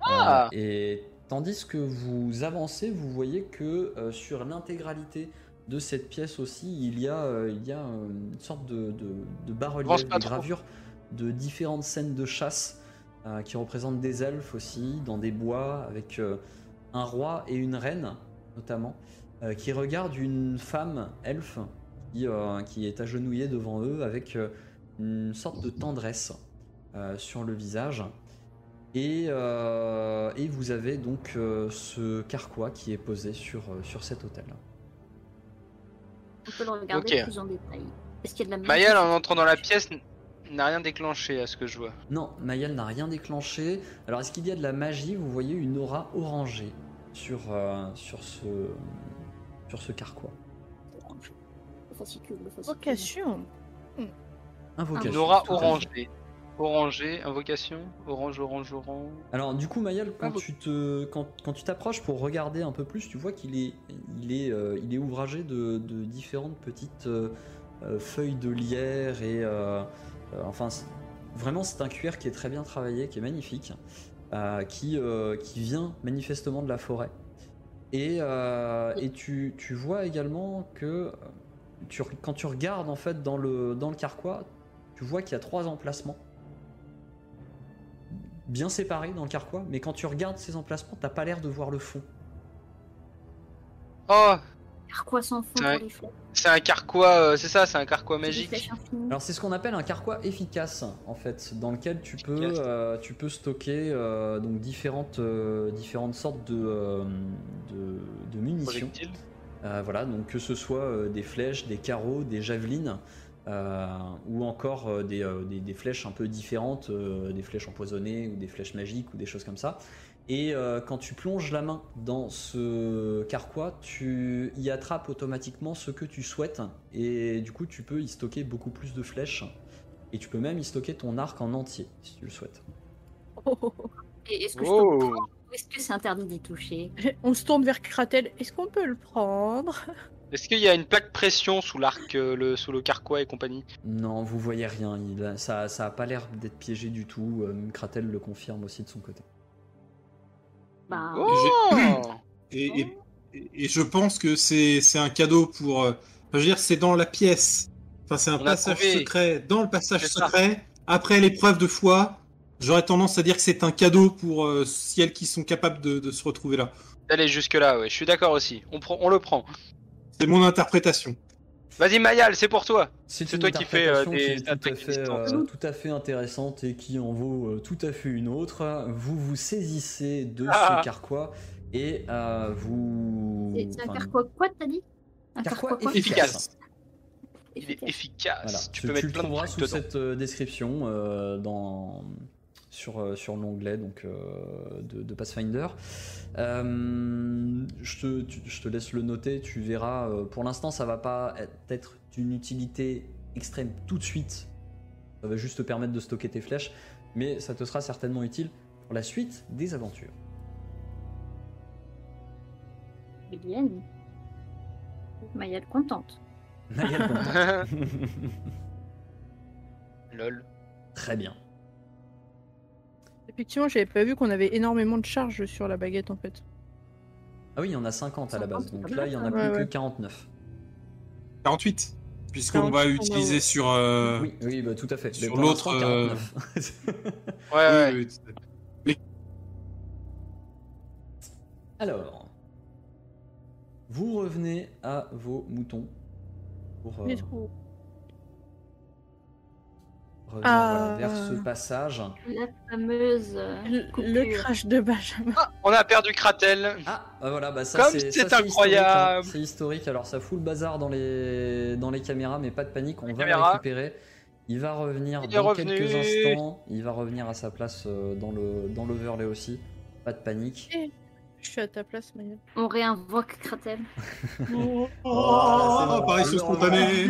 Ah. Et tandis que vous avancez, vous voyez que sur l'intégralité de cette pièce aussi, il y a, il y a une sorte de, de, de bas-relief, trop. gravures de différentes scènes de chasse euh, qui représentent des elfes aussi, dans des bois, avec euh, un roi et une reine notamment, euh, qui regardent une femme elfe qui, euh, qui est agenouillée devant eux avec euh, une sorte de tendresse euh, sur le visage. Et, euh, et vous avez donc euh, ce carquois qui est posé sur, euh, sur cet hôtel. On peut le regarder Ok. plus en détail. Est-ce qu'il y a de la magie Mayal, en entrant dans la pièce, n'a rien déclenché à ce que je vois. Non, Mayal n'a rien déclenché. Alors, est-ce qu'il y a de la magie? Vous voyez une aura orangée sur, euh, sur, ce, sur ce carquois. Le fascicule, le fascicule. Vocation. Invocation. Fait. orangée. Orangée, invocation, orange, orange, orange. Alors du coup Mayal, quand tu te, quand, quand tu t'approches pour regarder un peu plus, tu vois qu'il est, il est, euh, il est ouvragé de, de différentes petites euh, euh, feuilles de lierre et euh, euh, enfin vraiment c'est un cuir qui est très bien travaillé, qui est magnifique, euh, qui, euh, qui vient manifestement de la forêt. Et, euh, et tu, tu vois également que euh, tu, quand tu regardes en fait dans le, dans le carquois, tu vois qu'il y a trois emplacements bien séparés dans le carquois, mais quand tu regardes ces emplacements, t'as pas l'air de voir le fond. Oh, Carquois sans fond Ouais. pour les flèches. c'est un carquois, euh, c'est ça, c'est un carquois magique. Alors c'est ce qu'on appelle un carquois efficace en fait, dans lequel tu peux, euh, tu peux stocker euh, donc différentes, euh, différentes sortes de, euh, de, de munitions. Euh, voilà, donc que ce soit euh, des flèches, des carreaux, des javelines, euh, ou encore euh, des, euh, des- des flèches un peu différentes, euh, des flèches empoisonnées ou des flèches magiques ou des choses comme ça. Et euh, quand tu plonges la main dans ce carquois, tu y attrapes automatiquement ce que tu souhaites, et du coup tu peux y stocker beaucoup plus de flèches, et tu peux même y stocker ton arc en entier si tu le souhaites. Et est-ce que je peux Oh, est-ce que c'est interdit d'y toucher? *laughs* On se tourne vers Kratel. Est-ce qu'on peut le prendre? Est-ce qu'il y a une plaque pression sous l'arc, euh, le, sous le carquois et compagnie? Non, vous voyez rien, il ça, ça a pas l'air d'être piégé du tout, euh, Kratel le confirme aussi de son côté. Bah, Oh Et, et- et je pense que c'est un cadeau pour. euh, enfin, je veux dire, c'est dans la pièce. Enfin, c'est un On passage secret dans le passage ça. secret. Après l'épreuve de foi, j'aurais tendance à dire que c'est un cadeau pour euh, celles qui sont capables de, de se retrouver là. Allez, jusque-là, ouais, je suis d'accord aussi. On, prend, on le prend. C'est mon interprétation. Vas-y, Mayal, c'est pour toi. C'est toi qui fais, euh, qui des est tout à, attaques fait, euh, tout à fait intéressante et qui en vaut euh, tout à fait une autre. Vous vous saisissez de Ah. ce carquois et euh, vous... c'est un carquois quoi t'as dit? Un carquois quoi? Efficace. Il est Efficace. Voilà. Tu peux tu mettre le plein de sous dedans. cette euh, description euh, dans, sur, euh, sur l'onglet donc, euh, de, de Pathfinder. Euh, je, te, tu- je te laisse le noter, tu verras. euh, pour l'instant, ça va pas être d'une utilité extrême tout de suite. Ça va juste te permettre de stocker tes flèches, mais ça te sera certainement utile pour la suite des aventures. Bien. Mayal contente. Mayal contente. *laughs* *laughs* Lol. Très bien. Effectivement, j'avais pas vu qu'on avait énormément de charges sur la baguette en fait. Ah oui, il y en a 50 à la base, 50, donc là il y en a ouais, plus que ouais. 49. 48. Puisqu'on va 48, utiliser ouais. sur. euh, Oui, oui, bah, tout à fait. sur l'autre, euh, 49. *laughs* Ouais, oui, oui. Alors, vous revenez à vos moutons pour euh, Les trous. Revenir Ah. voilà, vers ce passage. La fameuse. euh, Le, crash de Benjamin. Ah, on a perdu Kratel. Ah, bah voilà, bah ça Comme c'est c'est incroyable. hein. C'est historique. Alors ça fout le bazar dans les dans les caméras, mais pas de panique, on va caméras. le récupérer. Il va revenir Il dans revenu. quelques instants. Il va revenir à sa place euh, dans le dans l'overlay aussi. Pas de panique. Je suis à ta place, Maya. On réinvoque Kratel. *laughs* Oh, là, c'est bon. apparition spontanée.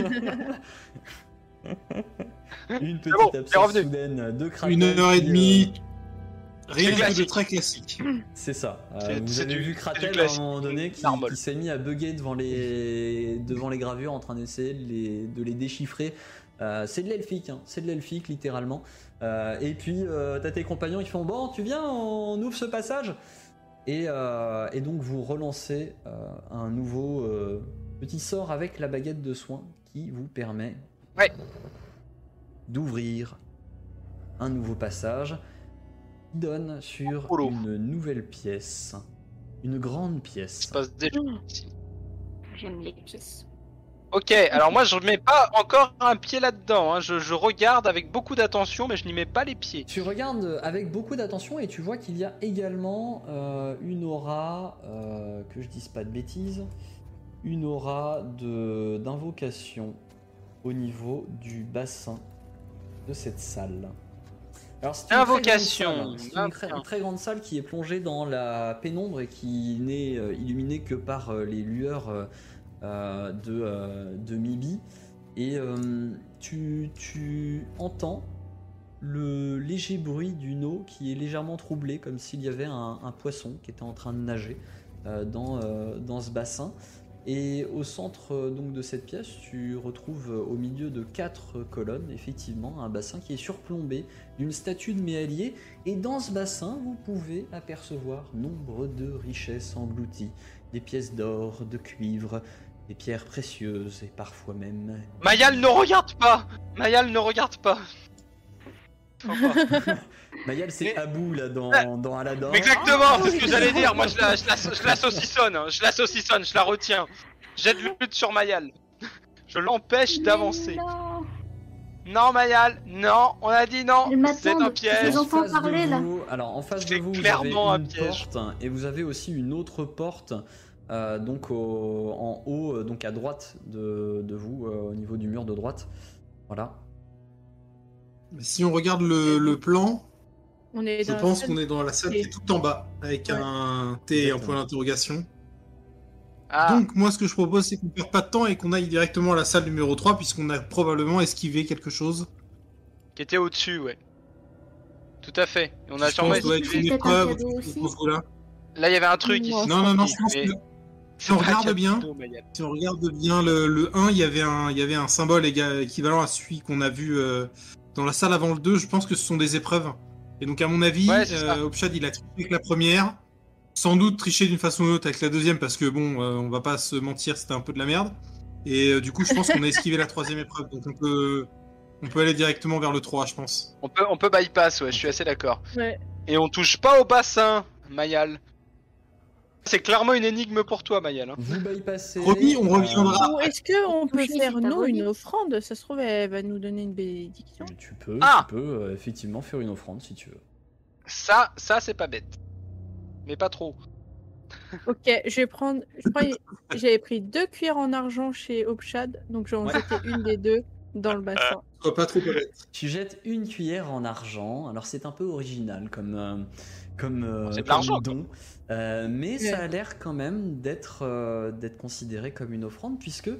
*laughs* Une petite bon, absence soudaine de Une heure et demie. Rien que de très classique. C'est ça. Euh, vous avez du- vu Kratel à un moment donné qui, s'est mis à bugger devant les, devant les gravures en train d'essayer de les, de les déchiffrer. Euh, c'est de l'elfique, hein. c'est de l'elfique littéralement. Euh, et puis euh, t'as tes compagnons qui font bon, tu viens, on ouvre ce passage. Et, euh, et donc vous relancez euh, un nouveau euh, petit sort avec la baguette de soin qui vous permet Ouais. D'ouvrir un nouveau passage qui donne sur une nouvelle pièce, une grande pièce. se passe déjà Mmh. ici. J'aime les pièces. Ok, alors moi je mets pas encore un pied là-dedans. hein. Je, je regarde avec beaucoup d'attention, mais je n'y mets pas les pieds. Tu regardes avec beaucoup d'attention et tu vois qu'il y a également euh, une aura, euh, que je dise pas de bêtises, une aura de- d'invocation au niveau du bassin de cette salle. Alors c'est une très grande Invocation, salle. C'est une, très- bien. une très grande salle qui est plongée dans la pénombre et qui n'est euh, illuminée que par euh, les lueurs euh, de, de Mibi. Et tu, tu entends le léger bruit d'une eau qui est légèrement troublée, comme s'il y avait un, un poisson qui était en train de nager dans, dans ce bassin. Et au centre euh, donc de cette pièce, tu retrouves euh, au milieu de quatre colonnes, effectivement, un bassin qui est surplombé d'une statue de méallier. Et dans ce bassin, vous pouvez apercevoir nombre de richesses englouties, des pièces d'or, de cuivre, des pierres précieuses et parfois même Mayal ne regarde pas! Mayal ne regarde pas *laughs* Mayal, c'est Mais- Abou là dans, dans Aladdin. Exactement, c'est ce que j'allais dire. Moi, je la, je la, je la saucissonne, hein. je la saucissonne, je la retiens. Jette lutte sur Mayal. Je l'empêche d'avancer. Non. Non, Mayal, non, on a dit non. C'est un piège. Les En face de là. vous, alors en face de C'est vous, vous avez clairement un une piège. porte et vous avez aussi une autre porte, euh, donc au- en haut, euh, donc à droite de, de vous, euh, au niveau du mur de droite. Voilà. Si on regarde le, le plan, On est je pense qu'on est dans la salle qui est tout en bas, avec Ouais. un T et un point d'interrogation. Ah, Donc moi ce que je propose c'est qu'on perd pas de temps et qu'on aille directement à la salle numéro 3 puisqu'on a probablement esquivé quelque chose. qui était au-dessus, ouais. Tout à fait. Et on a je sûrement un épreuve là. Là, il y avait un truc ici. Non, Non non je pense Mais- que si on regarde bien, si on regarde bien le, le 1, il y avait un il y avait un symbole éga- équivalent à celui qu'on a vu euh, dans la salle avant le 2, je pense que ce sont des épreuves. Et donc à mon avis, Ouais, euh, Opshad il a triché avec la première, sans doute triché d'une façon ou d'une autre avec la deuxième parce que bon, euh, on va pas se mentir, c'était un peu de la merde. Et euh, du coup, je pense qu'on a esquivé la troisième épreuve, donc on peut on peut aller directement vers le 3, je pense. On peut, on peut bypass, ouais, je suis assez d'accord. Ouais. Et on touche pas au bassin, Mayal. C'est clairement une énigme pour toi, Mayal. hein. Vous bypassez. Promis, on reviendra. Ou est-ce qu'on peut faire nous une offrande? Ça se trouve, elle va nous donner une bénédiction. Tu peux, Ah tu peux euh, effectivement faire une offrande si tu veux. Ça, ça c'est pas bête. Mais pas trop. *laughs* Ok, je vais prendre. Je crois que j'avais pris deux cuillères en argent chez Opshad, donc je vais en Ouais. jeter une des deux dans le bassin. Sois pas trop. Tu jettes une cuillère en argent. Alors c'est un peu original comme euh, comme, euh, C'est de comme don, Euh, mais ça a l'air quand même d'être euh, d'être considéré comme une offrande puisque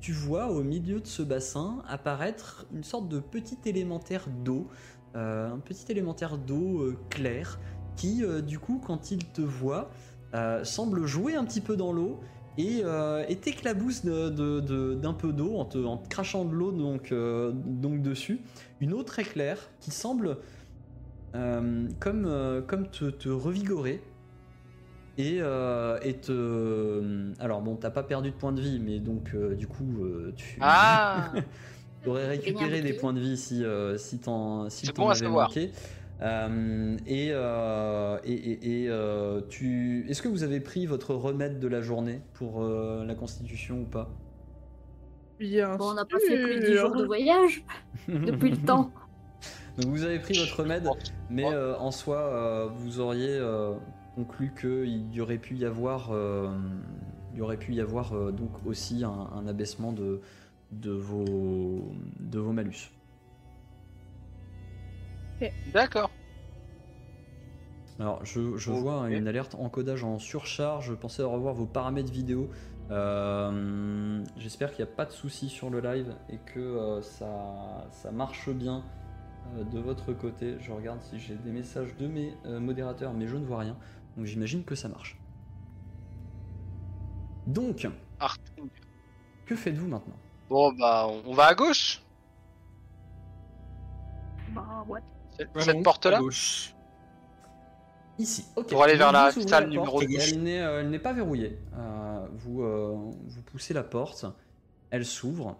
tu vois au milieu de ce bassin apparaître une sorte de petit élémentaire d'eau, euh, un petit élémentaire d'eau euh, clair qui euh, du coup quand il te voit euh, semble jouer un petit peu dans l'eau et, euh, t'éclabousse de- de- de- d'un peu d'eau en te, en te crachant de l'eau donc, euh, donc dessus. Une eau très claire qui semble euh, comme, euh, comme te, te revigorer. Et, euh, et te. Alors bon, t'as pas perdu de points de vie, mais donc euh, du coup, euh, tu Ah *laughs* aurais récupéré des points de vie si, euh, si t'en si bon avais manqué. Euh, et euh, et, et- et, euh, tu. Est-ce que vous avez pris votre remède de la journée pour euh, la constitution ou pas? Bien Bon, on n'a pas fait plus de 10 sûr. jours de voyage *laughs* depuis le temps. Donc vous avez pris votre remède, mais euh, en soi, euh, vous auriez euh, conclu qu'il y aurait pu y avoir, euh, il y aurait pu y avoir euh, donc aussi un, un abaissement de, de vos de vos malus. D'accord. Alors je, je vois une alerte encodage en surcharge. Pensez à revoir vos paramètres vidéo. Euh, J'espère qu'il n'y a pas de soucis sur le live et que euh, ça, ça marche bien euh, de votre côté. Je regarde si j'ai des messages de mes euh, modérateurs, mais je ne vois rien. Donc j'imagine que ça marche. Donc, Artung. que faites-vous maintenant? Bon, bah, on va à gauche. Bah ouais. Cette, porte-là. Ici, ok. Pour aller vers la salle numéro et gauche. Elle n'est euh, elle n'est pas verrouillée. Euh, vous, euh, vous poussez la porte, elle s'ouvre.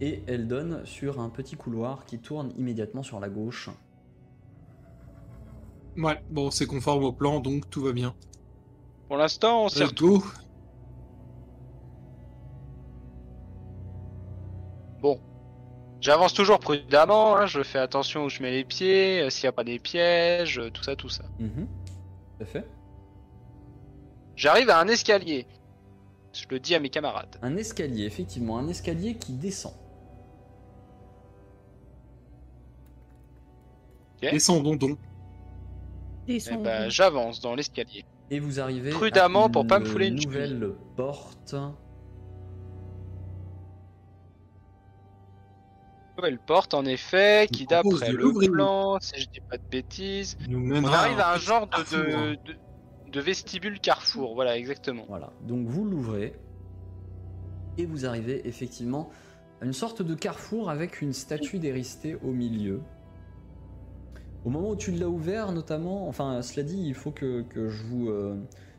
Et elle donne sur un petit couloir qui tourne immédiatement sur la gauche. Ouais, bon, c'est conforme au plan, donc tout va bien. Pour l'instant, on s'y Let's go. J'avance toujours prudemment, hein, je fais attention où je mets les pieds, euh, s'il n'y a pas des pièges, euh, tout ça, tout ça. Mhm. Tout à fait. J'arrive à un escalier. Je le dis à mes camarades. Un escalier, effectivement, un escalier qui descend. Descendons donc. Ben, J'avance dans l'escalier. Et vous arrivez Prudemment à pour pas me une fouler une nouvelle porte. Nouvelle porte, en effet, qui d'après le plan, si je dis pas de bêtises, Nous on arrive à un genre de, carrefour. de, de- de vestibule carrefour. Voilà, exactement. Voilà, donc vous l'ouvrez et vous arrivez effectivement à une sorte de carrefour avec une statue d'Éristée au milieu. Au moment où tu l'as ouvert, notamment, enfin, cela dit, il faut que, que je vous euh,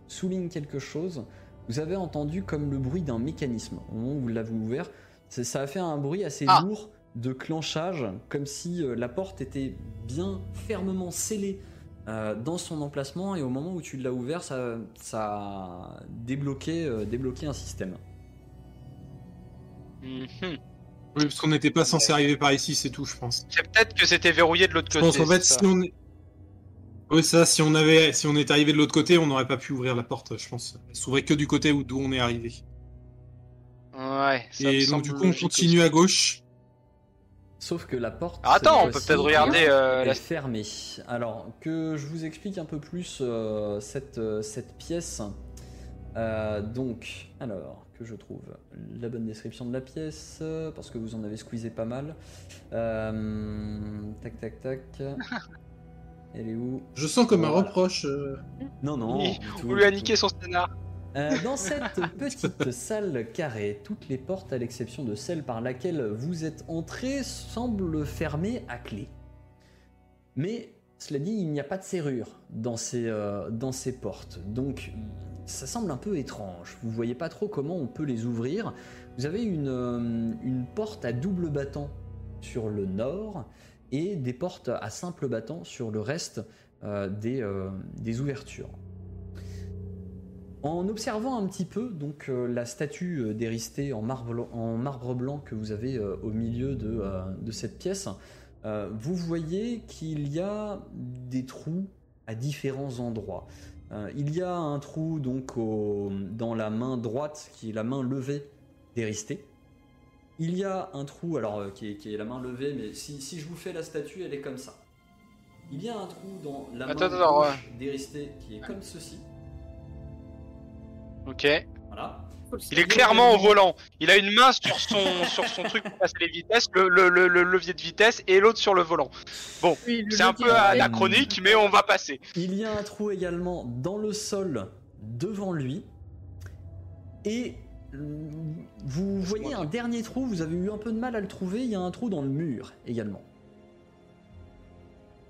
souligne quelque chose. Vous avez entendu comme le bruit d'un mécanisme au moment où vous l'avez ouvert. Ça a fait un bruit assez Ah. lourd de clenchage, comme si euh, la porte était bien fermement scellée euh, dans son emplacement et au moment où tu l'as ouvert, ça, ça a débloqué, débloqué un système. Mhm. Oui, parce qu'on n'était pas censé arriver par ici, c'est tout, je pense. C'est peut-être que c'était verrouillé de l'autre Je côté. pense en fait, ça. si on est. Oui, ça, si on avait, si on est arrivé de l'autre côté, on n'aurait pas pu ouvrir la porte, je pense. Elle s'ouvrait que du côté où d'où on est arrivé. Ouais, ça me Et donc du coup, on continue à gauche. Sauf que la porte. Ah, attends, on peut peut-être regarder euh, est la... fermée. Alors que je vous explique un peu plus euh, cette, euh, cette pièce. Euh, donc, alors que je trouve la bonne description de la pièce euh, parce que vous en avez squeezé pas mal. Euh, tac tac tac. *laughs* Elle est où? Je sens comme un Voilà. reproche. euh, Non non. Oui, du tout, On lui a du niqué son scénar. Euh, dans *laughs* cette petite salle carrée, toutes les portes, à l'exception de celle par laquelle vous êtes entré, semblent fermées à clé. Mais, cela dit, il n'y a pas de serrure dans ces, euh, dans ces portes. Donc, ça semble un peu étrange. Vous voyez pas trop comment on peut les ouvrir. Vous avez une, euh, porte à double battant sur le nord et des portes à simple battant sur le reste euh, des, euh, des ouvertures. En observant un petit peu donc la statue d'Éristée en marbre, en marbre blanc que vous avez au milieu de, cette pièce, vous voyez qu'il y a des trous à différents endroits. Euh, il y a un trou donc au- dans la main droite qui est la main levée d'Éristée. Il y a un trou alors euh, qui est, qui est la main levée, mais si, si je vous fais la statue, elle est comme ça. Il y a un trou dans la Attends, main attends, gauche d'Éristée qui est comme ceci. Ok. Voilà. Il est clairement au volant. Il a une main sur son, *laughs* sur son truc pour passer les vitesses, le, le- le- le levier de vitesse, et l'autre sur le volant. Oui, le C'est un peu anachronique, mais on va passer. Il y a un trou également dans le sol devant lui. Et euh, vous voyez un dernier trou, vous avez eu un peu de mal à le trouver, il y a un trou dans le mur également.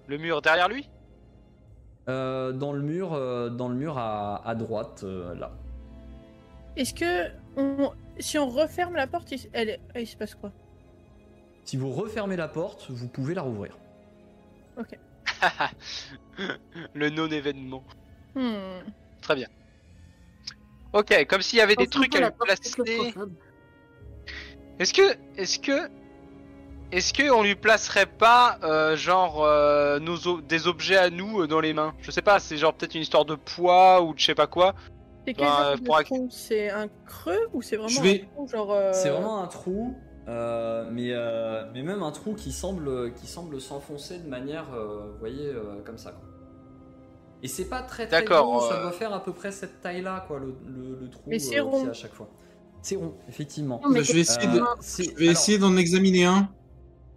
Le mur derrière lui? Euh, dans le mur, euh, dans le mur à, à droite, euh, là. Est-ce que on... si on referme la porte, il... Elle... il se passe quoi Si vous refermez la porte, vous pouvez la rouvrir. *laughs* Le non-événement. Hmm. Très bien. Ok, comme s'il y avait des trucs à la lui placer. Est-ce que, est-ce que, est-ce que on lui placerait pas euh, genre euh, nos o- des objets à nous euh, dans les mains? Je sais pas, c'est genre peut-être une histoire de poids ou de je sais pas quoi. C'est quel Bah, genre de trou? C'est un creux ou c'est vraiment vais- un trou genre euh, C'est vraiment un trou, euh, mais, euh, mais même un trou qui semble, qui semble s'enfoncer de manière, euh, vous voyez, euh, comme ça. Quoi. Et c'est pas très très gros, ça doit faire à peu près cette taille-là, quoi, le, le- le trou Mais c'est euh, rond. à chaque fois. C'est rond, effectivement. Non, mais je vais de- essayer d'en examiner un.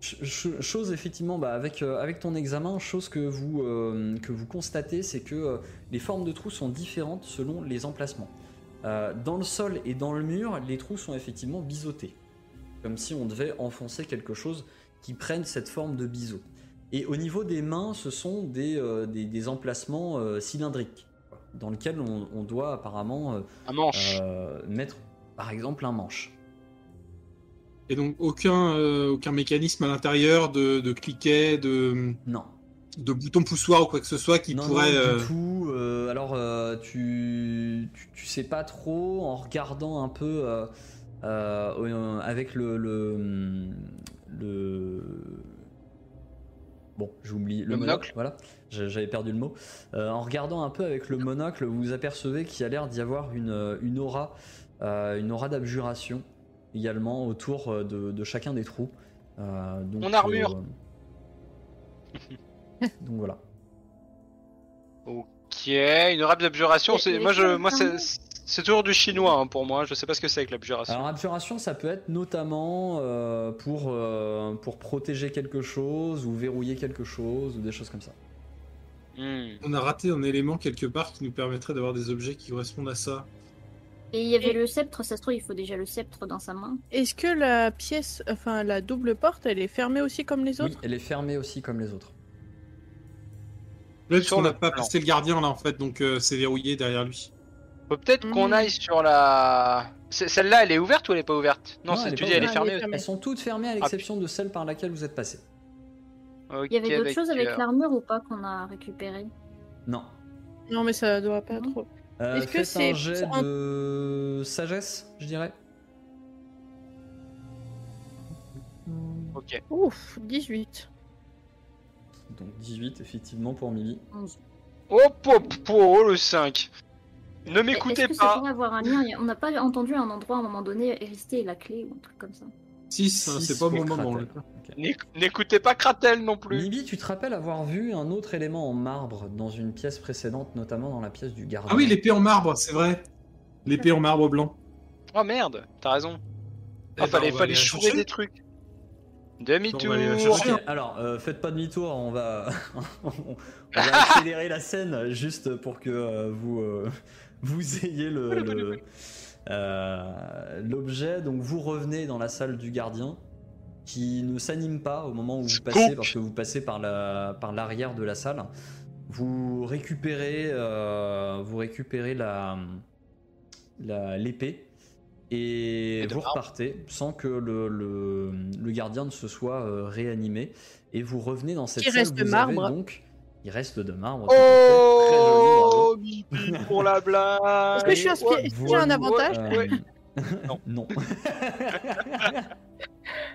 Ch- ch- chose effectivement, bah, avec, euh, avec ton examen, chose que vous, euh, que vous constatez, c'est que euh, les formes de trous sont différentes selon les emplacements. Dans le sol et dans le mur, les trous sont effectivement biseautés, comme si on devait enfoncer quelque chose qui prenne cette forme de biseau. Et au niveau des mains, ce sont des, des, des emplacements cylindriques, dans lesquels on, on doit apparemment Un manche. mettre par exemple un manche. Et donc aucun, euh, aucun mécanisme à l'intérieur de, de cliquet, de, Non, de bouton poussoir ou quoi que ce soit qui non, pourrait. non, euh, du tout. euh, alors, euh, tu, tu, tu sais pas trop en regardant un peu euh, euh, euh, avec le, le, le- Bon, j'oublie le, Le monocle. monocle. Voilà, j'avais perdu le mot. Euh, en regardant un peu avec le monocle, vous apercevez qu'il y a l'air d'y avoir une, une aura, euh, une aura d'abjuration également autour euh, de, de chacun des trous. Euh, donc, Mon armure. euh, *laughs* donc voilà. Ok, une rap d'abjuration. Moi, je, les moi, c'est, toujours du chinois hein, pour moi. Je sais pas ce que c'est avec l'abjuration. Alors abjuration, ça peut être notamment euh, pour, euh, pour protéger quelque chose ou verrouiller quelque chose ou des choses comme ça. Hmm. On a raté un élément quelque part qui nous permettrait d'avoir des objets qui correspondent à ça. Et il y avait le sceptre, ça se trouve, il faut déjà le sceptre dans sa main. Est-ce que la pièce, enfin la double porte, elle est fermée aussi comme les Oui, autres? elle est fermée aussi comme les autres. Là, le n'a pas passé le gardien là en fait, donc euh, c'est verrouillé derrière lui. Faut peut-être qu'on Hmm. aille sur la. Celle-là, elle est ouverte ou elle est pas ouverte? Non, Non, c'est elle est tu dis, elle est fermée. Elle est fermée. Elles sont toutes fermées à l'exception de celle par laquelle vous êtes passé. Il y avait d'autres choses avec euh, l'armure ou pas qu'on a récupéré? Non. Non, mais ça doit pas trop. Euh, Est-ce que c'est un jet un- de sagesse, je dirais. Ok. Ouf, 18. Donc 18 effectivement pour Mimi. 11. Oh, po, po, oh, le 5. Ne m'écoutez Est-ce que ça pas. pourrait avoir un lien? On n'a pas entendu un endroit à un moment donné est resté la clé ou un truc comme ça. 6, hein, Six c'est pas mon moment. N'écoutez pas Kratel non plus. Mimi, tu te rappelles avoir vu un autre élément en marbre dans une pièce précédente, notamment dans la pièce du gardien? Ah oui, l'épée en marbre, c'est vrai. L'épée en marbre blanc. Oh merde, t'as raison. Eh Ah, ben, fallait, fallait chourer chercher. des trucs. Demi-tour. On va aller la Ok, chercher. alors euh, faites pas demi-tour, on va, *laughs* on va accélérer la scène juste pour que euh, vous, euh, *laughs* vous ayez le, le- l'objet. Donc vous revenez dans la salle du gardien qui ne s'anime pas au moment où vous passez parce que vous passez par la par l'arrière de la salle. Vous récupérez euh, vous récupérez la la- l'épée et, vous repartez sans que le, le, le gardien ne se soit euh, réanimé et vous revenez dans cette Qui salle reste vous de avez marbre. donc il reste de marbre tout à fait. Très joli, bravo. Oh, Pour la blague. Est-ce que je suis Est-ce que j'ai un avantage Euh, Ouais. *laughs* non. Non. *laughs*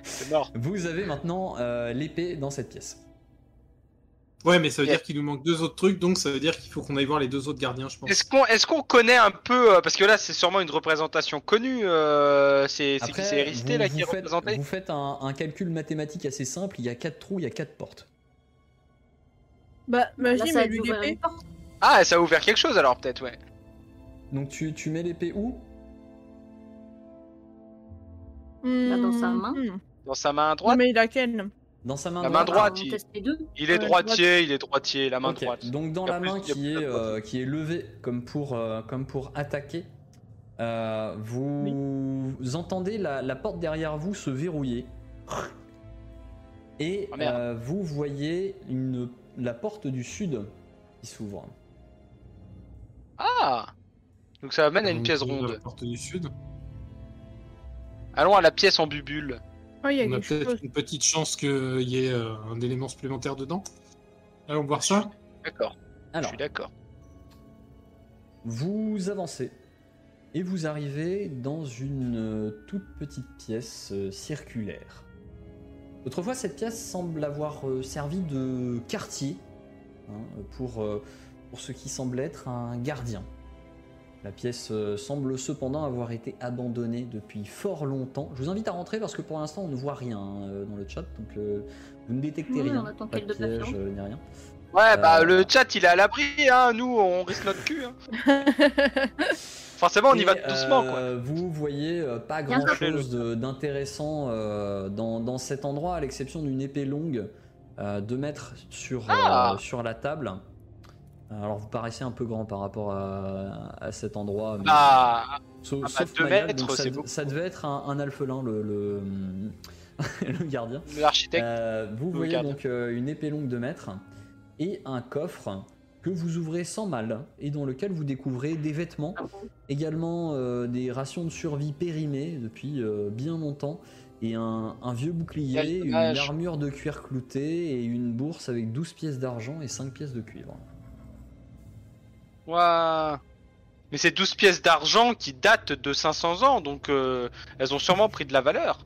C'est mort. Vous avez maintenant euh, l'épée dans cette pièce. Ouais, mais ça veut Yeah. dire qu'il nous manque deux autres trucs, donc ça veut dire qu'il faut qu'on aille voir les deux autres gardiens, je pense. Est-ce qu'on est qu'on connaît un peu euh, parce que là c'est sûrement une représentation connue. euh, c'est qui c'est Éristé vous, là qui est vous faites, représenté. vous faites un, un calcul mathématique assez simple. Il y a quatre trous, il y a quatre portes. Bah, Là, magie, ça a mais lui l'épée. Ah ça a ouvert quelque chose alors peut-être ouais. Donc tu, tu mets l'épée où? Bah, dans sa main. Hmm. Dans sa main Non, droite? mais laquelle Dans sa main La main droite. droite, on il- est Ouais, droitier, il est droitier, la main Ok, droite. Donc dans Il y a la plus- main il y a qui plus est, de euh, qui est levée comme pour, euh, comme pour attaquer, euh, vous entendez la, la porte derrière vous se verrouiller. Et Ah, merde. euh, vous voyez une, la porte du sud qui s'ouvre. Ah Donc ça amène à une pièce ronde. La porte du sud. Allons à la pièce en bubule. Oh, il y a On a peut-être une petite chance qu'il y ait euh, un élément supplémentaire dedans. Allons voir ça. D'accord, je suis d'accord. vous avancez et vous arrivez dans une euh, toute petite pièce euh, circulaire. Autrefois, cette pièce semble avoir euh, servi de quartier hein, pour, euh, pour ce qui semble être un gardien. La pièce euh, semble cependant avoir été abandonnée depuis fort longtemps. Je vous invite à rentrer parce que pour l'instant on ne voit rien euh, dans le chat, donc euh, vous ne détectez Oui, rien, on attend pas de de piège ni rien. Ouais, bah le chat il est à l'abri, hein. Nous on risque notre cul. Hein. *laughs* forcément, on y Et, va doucement, quoi. euh, Vous voyez pas grand chose d'intéressant euh, dans, dans cet endroit, à l'exception d'une épée longue euh, 2 mètres sur, euh, Ah sur la table. Alors vous paraissez un peu grand par rapport à, à cet endroit. mais- Bah, sauf, ah bah, sauf mètres, ça, devait être un, un alphelin, le, le, *laughs* le gardien. l'architecte. Euh, vous voyez gardien. donc euh, une épée longue de mètre et un coffre que vous ouvrez sans mal et dans lequel vous découvrez des vêtements, également euh, des rations de survie périmées depuis bien longtemps et un, un vieux bouclier, une armure de cuir clouté et une bourse avec 12 pièces d'argent et 5 pièces de cuivre. Ouah. Mais c'est 12 pièces d'argent qui datent de 500 ans, donc euh, elles ont sûrement pris de la valeur.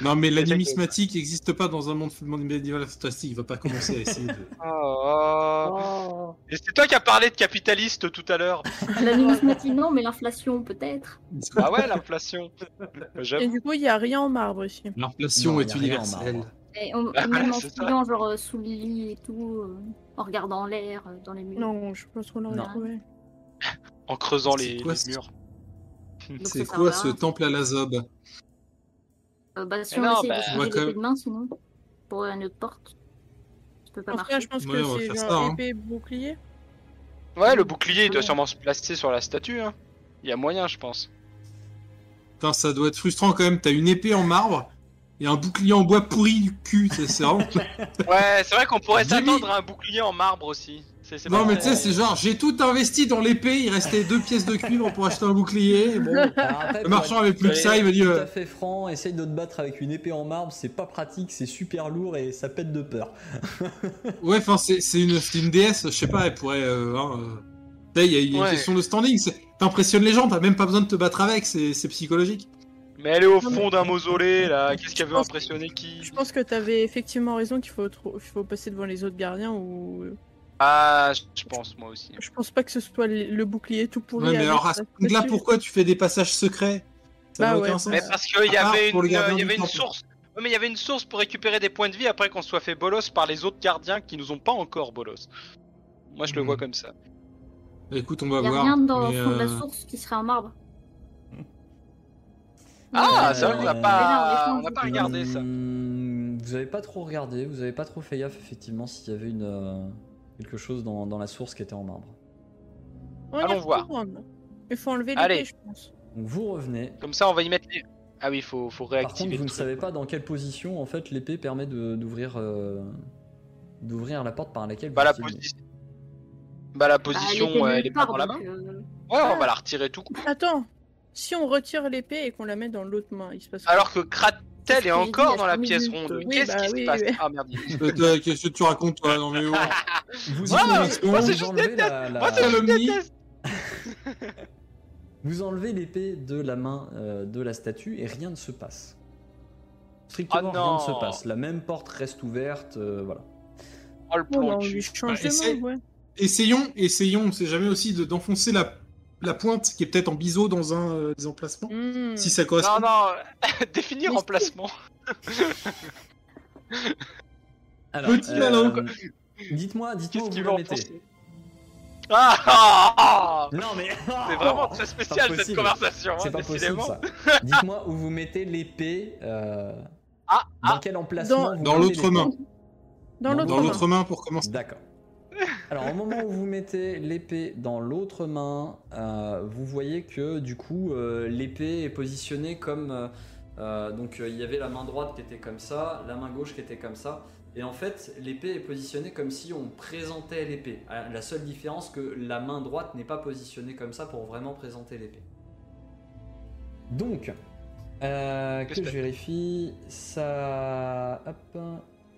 Non, mais la C'est numismatique n'existe pas dans un monde médiéval fantastique. Il va pas commencer à essayer de. Oh, *laughs* oh. Et c'est toi qui as parlé de capitaliste tout à l'heure. *laughs* La numismatique, non, mais l'inflation, peut-être. Ah ouais, l'inflation. Et du coup, il n'y a rien en marbre ici. L'inflation est en universelle. Et on, Ah, même en ça. fouillant, genre euh, sous le lit et tout, euh, en regardant l'air euh, dans les murs. Non, je pense qu'on l'aurait Non. trouvé. En creusant C'est les, quoi, les ce- murs. Donc C'est ça quoi va. ce temple à la zob Euh, bah, si Mais on non, essaie bah, de on va trouver quand l'épée même- de main, sinon, pour une autre porte, ça peut pas En tout cas, marcher. je pense Ouais, que on va c'est faire genre ça, hein. épée bouclier. Ouais, le bouclier, il doit sûrement se placer sur la statue. Hein. Il y a moyen, je pense. Putain, ça doit être frustrant quand même. T'as une épée en marbre et un bouclier en bois pourri du cul. C'est vraiment. *laughs* Ouais, c'est vrai qu'on pourrait Jimmy. s'attendre à un bouclier en marbre aussi. Non, mais tu sais, c'est genre, j'ai tout investi dans l'épée. Il restait deux pièces de cuivre pour acheter un bouclier. Bon. Après, *laughs* Le marchand avait plus que ça. Il m'a dit. tout euh, à fait franc, essaye de te battre avec une épée en marbre, c'est pas pratique, c'est super lourd et ça pète de peur. *laughs* Ouais, enfin, c'est une, une déesse. Je sais pas, elle pourrait. euh, hein, euh, il y a, il y a une Ouais. question de standing. T'impressionnes les gens. T'as même pas besoin de te battre avec. C'est psychologique. Mais elle est au fond d'un mausolée, là. Qu'est-ce Je veut impressionner qui Je pense que t'avais effectivement raison qu'il faut, trou- il faut passer devant les autres gardiens ou. Ah, je pense, moi aussi. Je pense pas que ce soit le, le bouclier tout pourri. Ouais, mais alors à ce là pourquoi tu fais des passages secrets? Ça Bah n'a ouais, aucun sens. Mais parce qu'il y avait une, y avait source. Ouais, mais il y avait une source pour récupérer des points de vie après qu'on soit fait bolos par les autres gardiens qui nous ont pas encore bolos. Moi, je le Mhm. vois comme ça. Écoute, on va Il y a voir. rien dans le mais, fond de la euh, source qui serait en marbre. Ah, Euh, c'est vrai qu'on n'a pas, on n'a pas regardé ça. Hmm, Vous avez pas trop regardé, vous avez pas trop fait gaffe effectivement s'il y avait une euh, quelque chose dans, dans la source qui était en marbre. On Allons voir. Il faut enlever Allez. l'épée, je pense. Donc vous revenez. Comme ça, on va y mettre les. Ah oui, faut, faut Par contre, réactiver vous ne savez pas dans quelle position en fait l'épée permet de- d'ouvrir euh, d'ouvrir la porte par laquelle Bah vous la position. Bah la Bah, position, euh, nulle elle est pas dans la main. euh, Ouais, on va la retirer tout. court. Attends, si on retire l'épée et qu'on la met dans l'autre main, il se passe Alors que Kratel est encore dans la pièce ronde. Oui, Qu'est-ce bah qui oui, se passe oui. Ah merde. *laughs* euh, Qu'est-ce que tu racontes, toi Non, mais oh. Vous moi, vous c'est juste enlevez des la, la- Moi, c'est juste Calomnie. des tests. vous enlevez l'épée de la main euh, de la statue et rien ne se passe. Strictement Ah rien ne se passe. La même porte reste ouverte, euh, voilà. Oh le plan cul. lui change Bah, de essaie- main, ouais. Essayons, essayons, on sait jamais aussi de- d'enfoncer la, la pointe qui est peut-être en biseau dans un euh, des emplacements. Hmm. Si ça correspond. Non, non, *laughs* définir Mais si. emplacement. *laughs* Alors, Petit malin, quoi. Dites-moi, dites-moi où qu'il vous mettez. ah, ah, ah Non mais *laughs* C'est vraiment très spécial cette possible. conversation, C'est hein, pas possible décidément. ça. Dites-moi où vous mettez l'épée. euh, Ah, dans ah, quel emplacement Dans- Dans l'autre main. Dans Dans l'autre Dans main. l'autre main pour commencer. D'accord. Alors au moment où vous mettez l'épée dans l'autre main, euh, vous voyez que du coup euh, l'épée est positionnée comme euh, donc il y avait la main droite qui était comme ça, la main gauche qui était comme ça, et en fait l'épée est positionnée comme si on présentait l'épée. La seule différence que la main droite n'est pas positionnée comme ça pour vraiment présenter l'épée. Donc que je vérifie ça. Hop.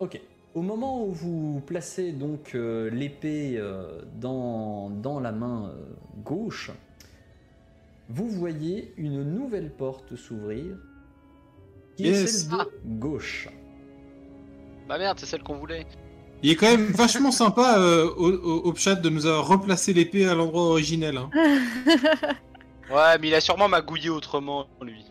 Ok. Au moment où vous placez donc euh, l'épée euh, dans, dans la main euh, gauche, vous voyez une nouvelle porte s'ouvrir qui est celle de gauche. Bah merde, c'est celle qu'on voulait. Il est quand même vachement sympa euh, au, au, au chat de nous avoir replacé l'épée à l'endroit originel. hein. Ouais, mais il a sûrement magouillé autrement, lui.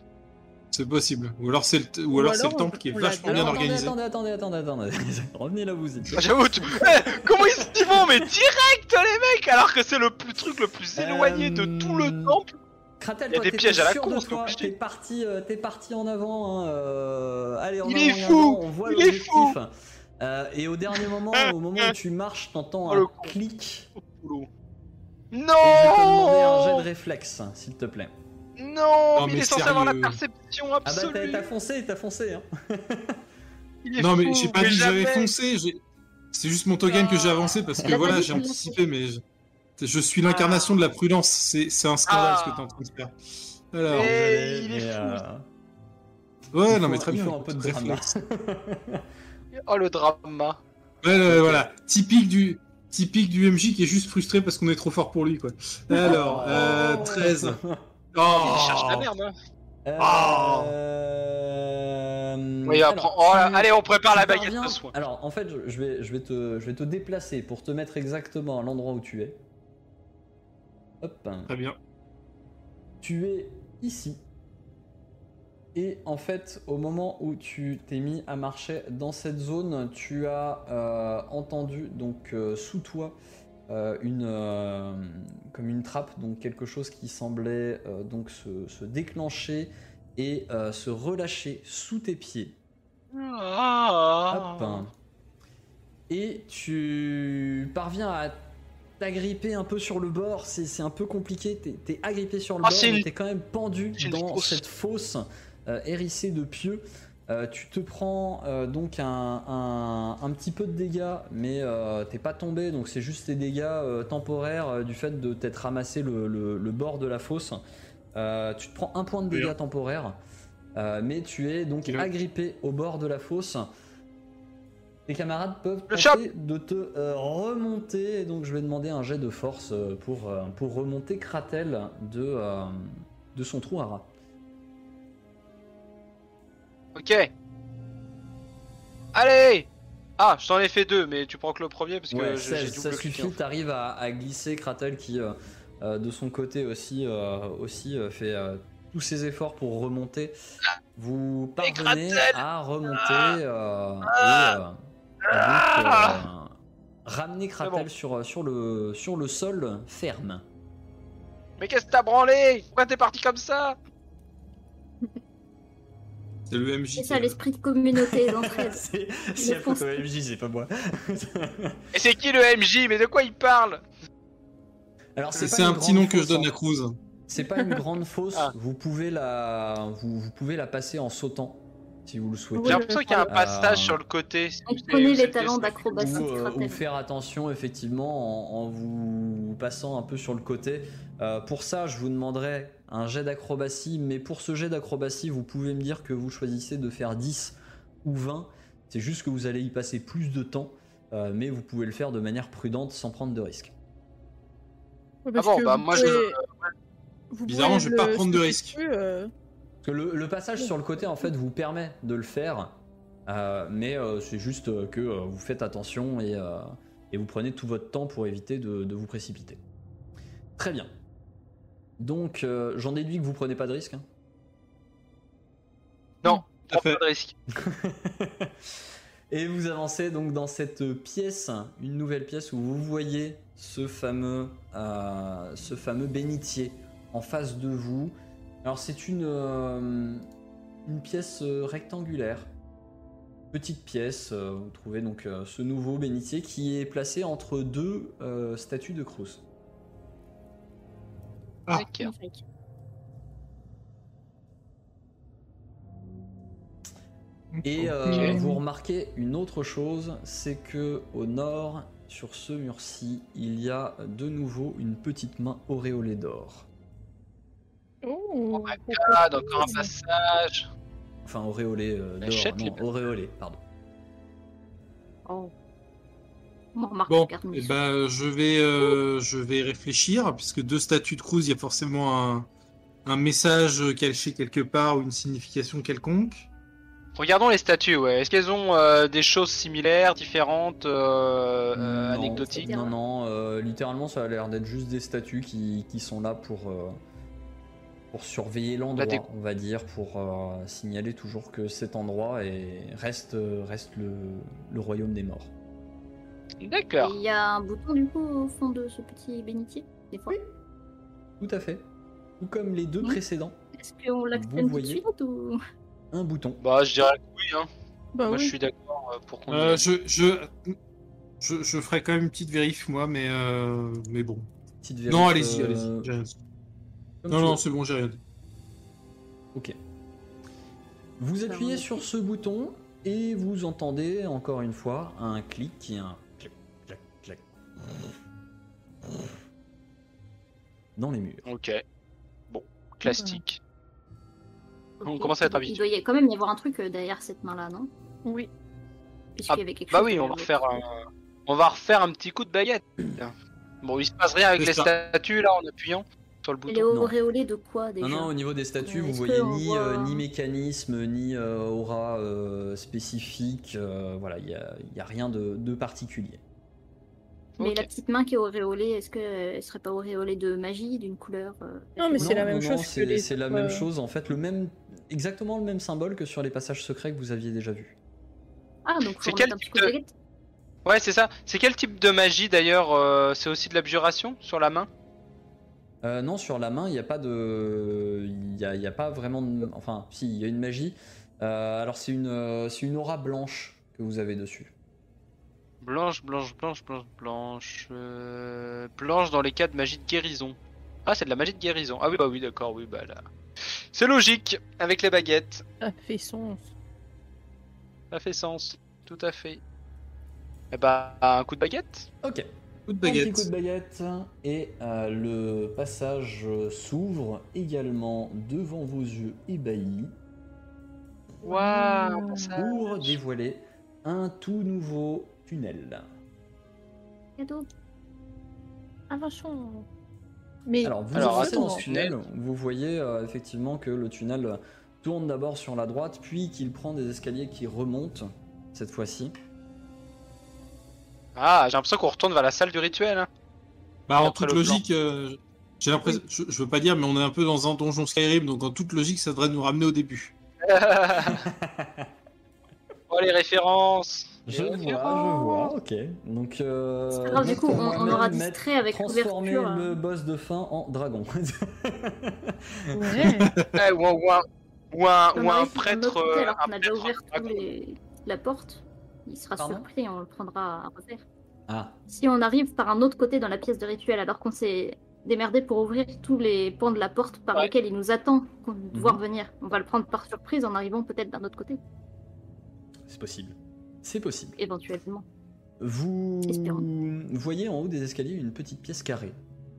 C'est possible. Ou alors c'est le, t- ou Ou alors c'est le temple qui est vachement bien organisé. attendez, attendez, attendez, attendez. *laughs* Revenez là où vous étiez. Ah, J'avoue, tu- *laughs* Eh, comment ils s'y vont Mais direct, les mecs Alors que c'est le plus, truc le plus éloigné de tout le Euh, temple Kratel, Il y a toi, des pièges à la con. T'es parti, euh, t'es parti en avant. hein, euh, Allez, en Il avant est fou, avant, on voit il est l'objectif. Euh, et au dernier *laughs* moment, au moment où tu marches, t'entends Oh, un clic. Boulot. Et je vais te demander un jet de Non réflexe, s'il te plaît. Non, Non, mais il mais est censé avoir la perception Ah bah t'as absolue. t'as foncé, t'as foncé. Hein. *laughs* Il est Non, mais fou, j'ai pas mais dit que j'avais foncé. C'est juste mon token que j'ai avancé parce que voilà, j'ai anticipé, mais je, je suis l'incarnation de la prudence. C'est un scandale Ah. ce que t'es en train de faire. Alors, Mais- Désolé, il est mais, fou. euh, ouais, il non, faut- mais très il bien. faut un peu de drama. *laughs* Oh le drama. Ouais, ouais, voilà, typique du. Typique du MJ qui est juste frustré parce qu'on est trop fort pour lui, quoi. Alors, euh, 13. *laughs* Il Oh cherche la merde. Hein. Euh, Oui, alors, apprends- oh là, tu- allez, on prépare tu la baguette parviens- de soin. Alors, en fait, je- je vais, je, vais te, je vais te déplacer pour te mettre exactement à l'endroit où tu es. Hop. Très bien. Tu es ici. Et en fait, au moment où tu t'es mis à marcher dans cette zone, tu as euh, entendu donc euh, sous toi euh, une euh, comme une trappe, donc quelque chose qui semblait euh, donc se, se déclencher et se relâcher sous tes pieds. Ah. Hop. Et tu parviens à t'agripper un peu sur le bord. C'est un peu compliqué. T'es es agrippé sur le Ah, bord, t'es quand même pendu dans cette fosse hérissée de pieux. Euh, tu te prends euh, donc un, un- un petit peu de dégâts, mais euh, t'es pas tombé, donc c'est juste des dégâts temporaires du fait de t'être ramassé le, le- le bord de la fosse. Tu te prends un point de dégâts Bien. temporaires, mais tu es donc agrippé au bord de la fosse. Tes camarades peuvent tenter de te remonter, et donc je vais demander un jet de force pour, pour remonter Kratel de, de son trou à rat. Ok. Allez Ah, je t'en ai fait deux, mais tu prends que le premier parce que Ouais, j'ai 16, ça double cliqué. suffit, t'arrives à, à glisser Kratel qui euh, euh, de son côté aussi, euh, aussi euh, fait tous ses efforts pour remonter. Vous parvenez à remonter Ah euh, Ah et, donc, Ah ramener Kratel bon. sur, sur, le, sur le sol ferme. Mais qu'est-ce que t'as branlé? Pourquoi t'es parti comme ça? C'est le MJ. C'est qui ça a- l'esprit de communauté *laughs* d'entraide. c'est c'est au MJ, c'est pas moi. Et c'est qui le MJ Mais de quoi il parle? Alors C'est un petit nom que je donne hein. à Cruz. C'est pas une grande fosse, Ah. vous, pouvez la, vous, vous pouvez la passer en sautant si vous le souhaitez. J'ai l'impression qu'il y a un euh, passage sur le côté. si savez- les talents d'acrobatie ou, euh, ou faire attention effectivement en, en vous passant un peu sur le côté. Euh, pour ça, je vous demanderai un jet d'acrobatie, mais pour ce jet d'acrobatie, vous pouvez me dire que vous choisissez de faire 10 ou 20. C'est juste que vous allez y passer plus de temps, euh, mais vous pouvez le faire de manière prudente sans prendre de risques. Ouais, Ah bon, bah, moi, je- pouvez- vous Bizarrement, je vais pas prendre de sauter risque. dessus, euh, Parce que le, le passage sur le côté, en fait, vous permet de le faire, euh, mais euh, c'est juste euh, que euh, vous faites attention et, euh, et vous prenez tout votre temps pour éviter de, de vous précipiter. Très bien. Donc, euh, j'en déduis que vous prenez pas de risque. hein. Non, fait. pas de risque. *laughs* Et vous avancez donc dans cette pièce, une nouvelle pièce où vous voyez ce fameux, euh, ce fameux bénitier en face de vous. Alors c'est une, euh, une pièce euh, rectangulaire, petite pièce. euh, vous trouvez donc euh, ce nouveau bénitier qui est placé entre deux euh, statues de Cruz. Ah. Et euh, vous remarquez une autre chose, c'est que au nord, sur ce mur-ci, il y a de nouveau une petite main auréolée d'or. Oh, my Ah, encore un passage. Enfin, auréolée euh, d'or, non, auréolée, pardon. Oh. Bon, eh ben, je vais, euh, je vais réfléchir, puisque deux statues de Cruz, il y a forcément un, un message caché quelque part ou une signification quelconque. Regardons les statues, ouais. Est-ce qu'elles ont euh, des choses similaires, différentes, euh, euh, Non, anecdotiques Non, non, euh, littéralement, ça a l'air d'être juste des statues qui, qui sont là pour, euh, pour surveiller l'endroit, on va dire, pour euh, signaler toujours que cet endroit est, reste, reste le, le royaume des morts. D'accord. Il y a un bouton du coup au fond de ce petit bénitier des fois. Tout à fait. tout comme les deux Oui. précédents, Est-ce qu'on l'actionne tout de voyez. suite ou? Un bouton. Bah, je dirais que oui, hein. Bah Moi, oui. je suis d'accord euh, pour qu'on. Euh, je, je, je, je ferai quand même une petite vérif, moi, mais, euh, mais bon. Petite Non, vérif, allez-y, euh, allez-y. j'ai rien dit. comme Non, non, c'est bon, j'ai rien dit. Ok. Vous appuyez sur ce bouton et vous entendez encore une fois un clic et un. Dans les murs. Ok. Bon, classique. On commence à être Il habitué. doit y- quand même y avoir un truc euh, derrière cette main-là, non? Oui. Ah, y avait quelque Bah chose oui, on va refaire un... On va refaire un petit coup de baguette. *clears throat* Bon, il se passe rien avec les ça. statues là en appuyant sur le Elle est bouton. Auréolée de quoi déjà? Non, non, au niveau des statues, Euh, vous voyez ni, voit- euh, ni mécanisme, ni euh, aura euh, spécifique. euh, voilà, il n'y a, il y a rien de, de particulier. Mais la petite main qui est auréolée, est-ce qu'elle serait pas auréolée de magie, d'une couleur euh, Non, mais c'est la même non, chose c'est les la même euh, chose, en fait, le même, exactement le même symbole que sur les passages secrets que vous aviez déjà vus. Ah, donc C'est quel un type de Ouais, c'est ça. C'est quel type de magie d'ailleurs euh, C'est aussi de l'abjuration sur la main? Euh, non, sur la main, il n'y a pas de. Il n'y a, il y a pas vraiment de. Enfin, si, il y a une magie. Euh, alors, c'est une, euh, c'est une aura blanche que vous avez dessus. Blanche, blanche, blanche, blanche, blanche. euh, Blanche dans les cas de magie de guérison. Ah, c'est de la magie de guérison. Ah oui, bah oui, d'accord, oui, bah là. C'est logique avec les baguettes. Ça fait sens. Ça fait sens. Tout à fait. Eh bah, un coup de baguette? Ok. Coup de Un petit baguette. coup de baguette et euh, le passage euh, s'ouvre également devant vos yeux ébahis Waouh pour dévoiler un tout nouveau tunnel. Cadeau. Avançons. Mais Alors, vous Alors, dans ce tunnel, vous voyez euh, effectivement que le tunnel tourne d'abord sur la droite, puis qu'il prend des escaliers qui remontent cette fois-ci. Ah, j'ai l'impression qu'on retourne vers la salle du rituel. Hein. Bah, en toute logique, euh, j'ai l'impression, je, je veux pas dire, mais on est un peu dans un donjon Skyrim, donc en toute logique, ça devrait nous ramener au début. *laughs* oh, les références Je Les vois, je vois, ok. Donc, euh, C'est pas grave, du coup, on, on aura distrait avec transformer l'ouverture. le hein. boss de fin en dragon. *laughs* ouais. Eh, ou un, ou un, ou un, On ou un arrive sur prêtre. euh, alors qu'on a déjà prêtre ouvert les- la porte. Il sera Pardon surpris, on le prendra à revers. ah, Si on arrive par un autre côté dans la pièce de rituel, alors qu'on s'est démerdé pour ouvrir tous les pans de la porte par Ouais. lesquels il nous attend qu'on- de voir Mhm. venir, on va le prendre par surprise en arrivant peut-être d'un autre côté, c'est possible. C'est possible. éventuellement. Vous Espérons. voyez en haut des escaliers une petite pièce carrée.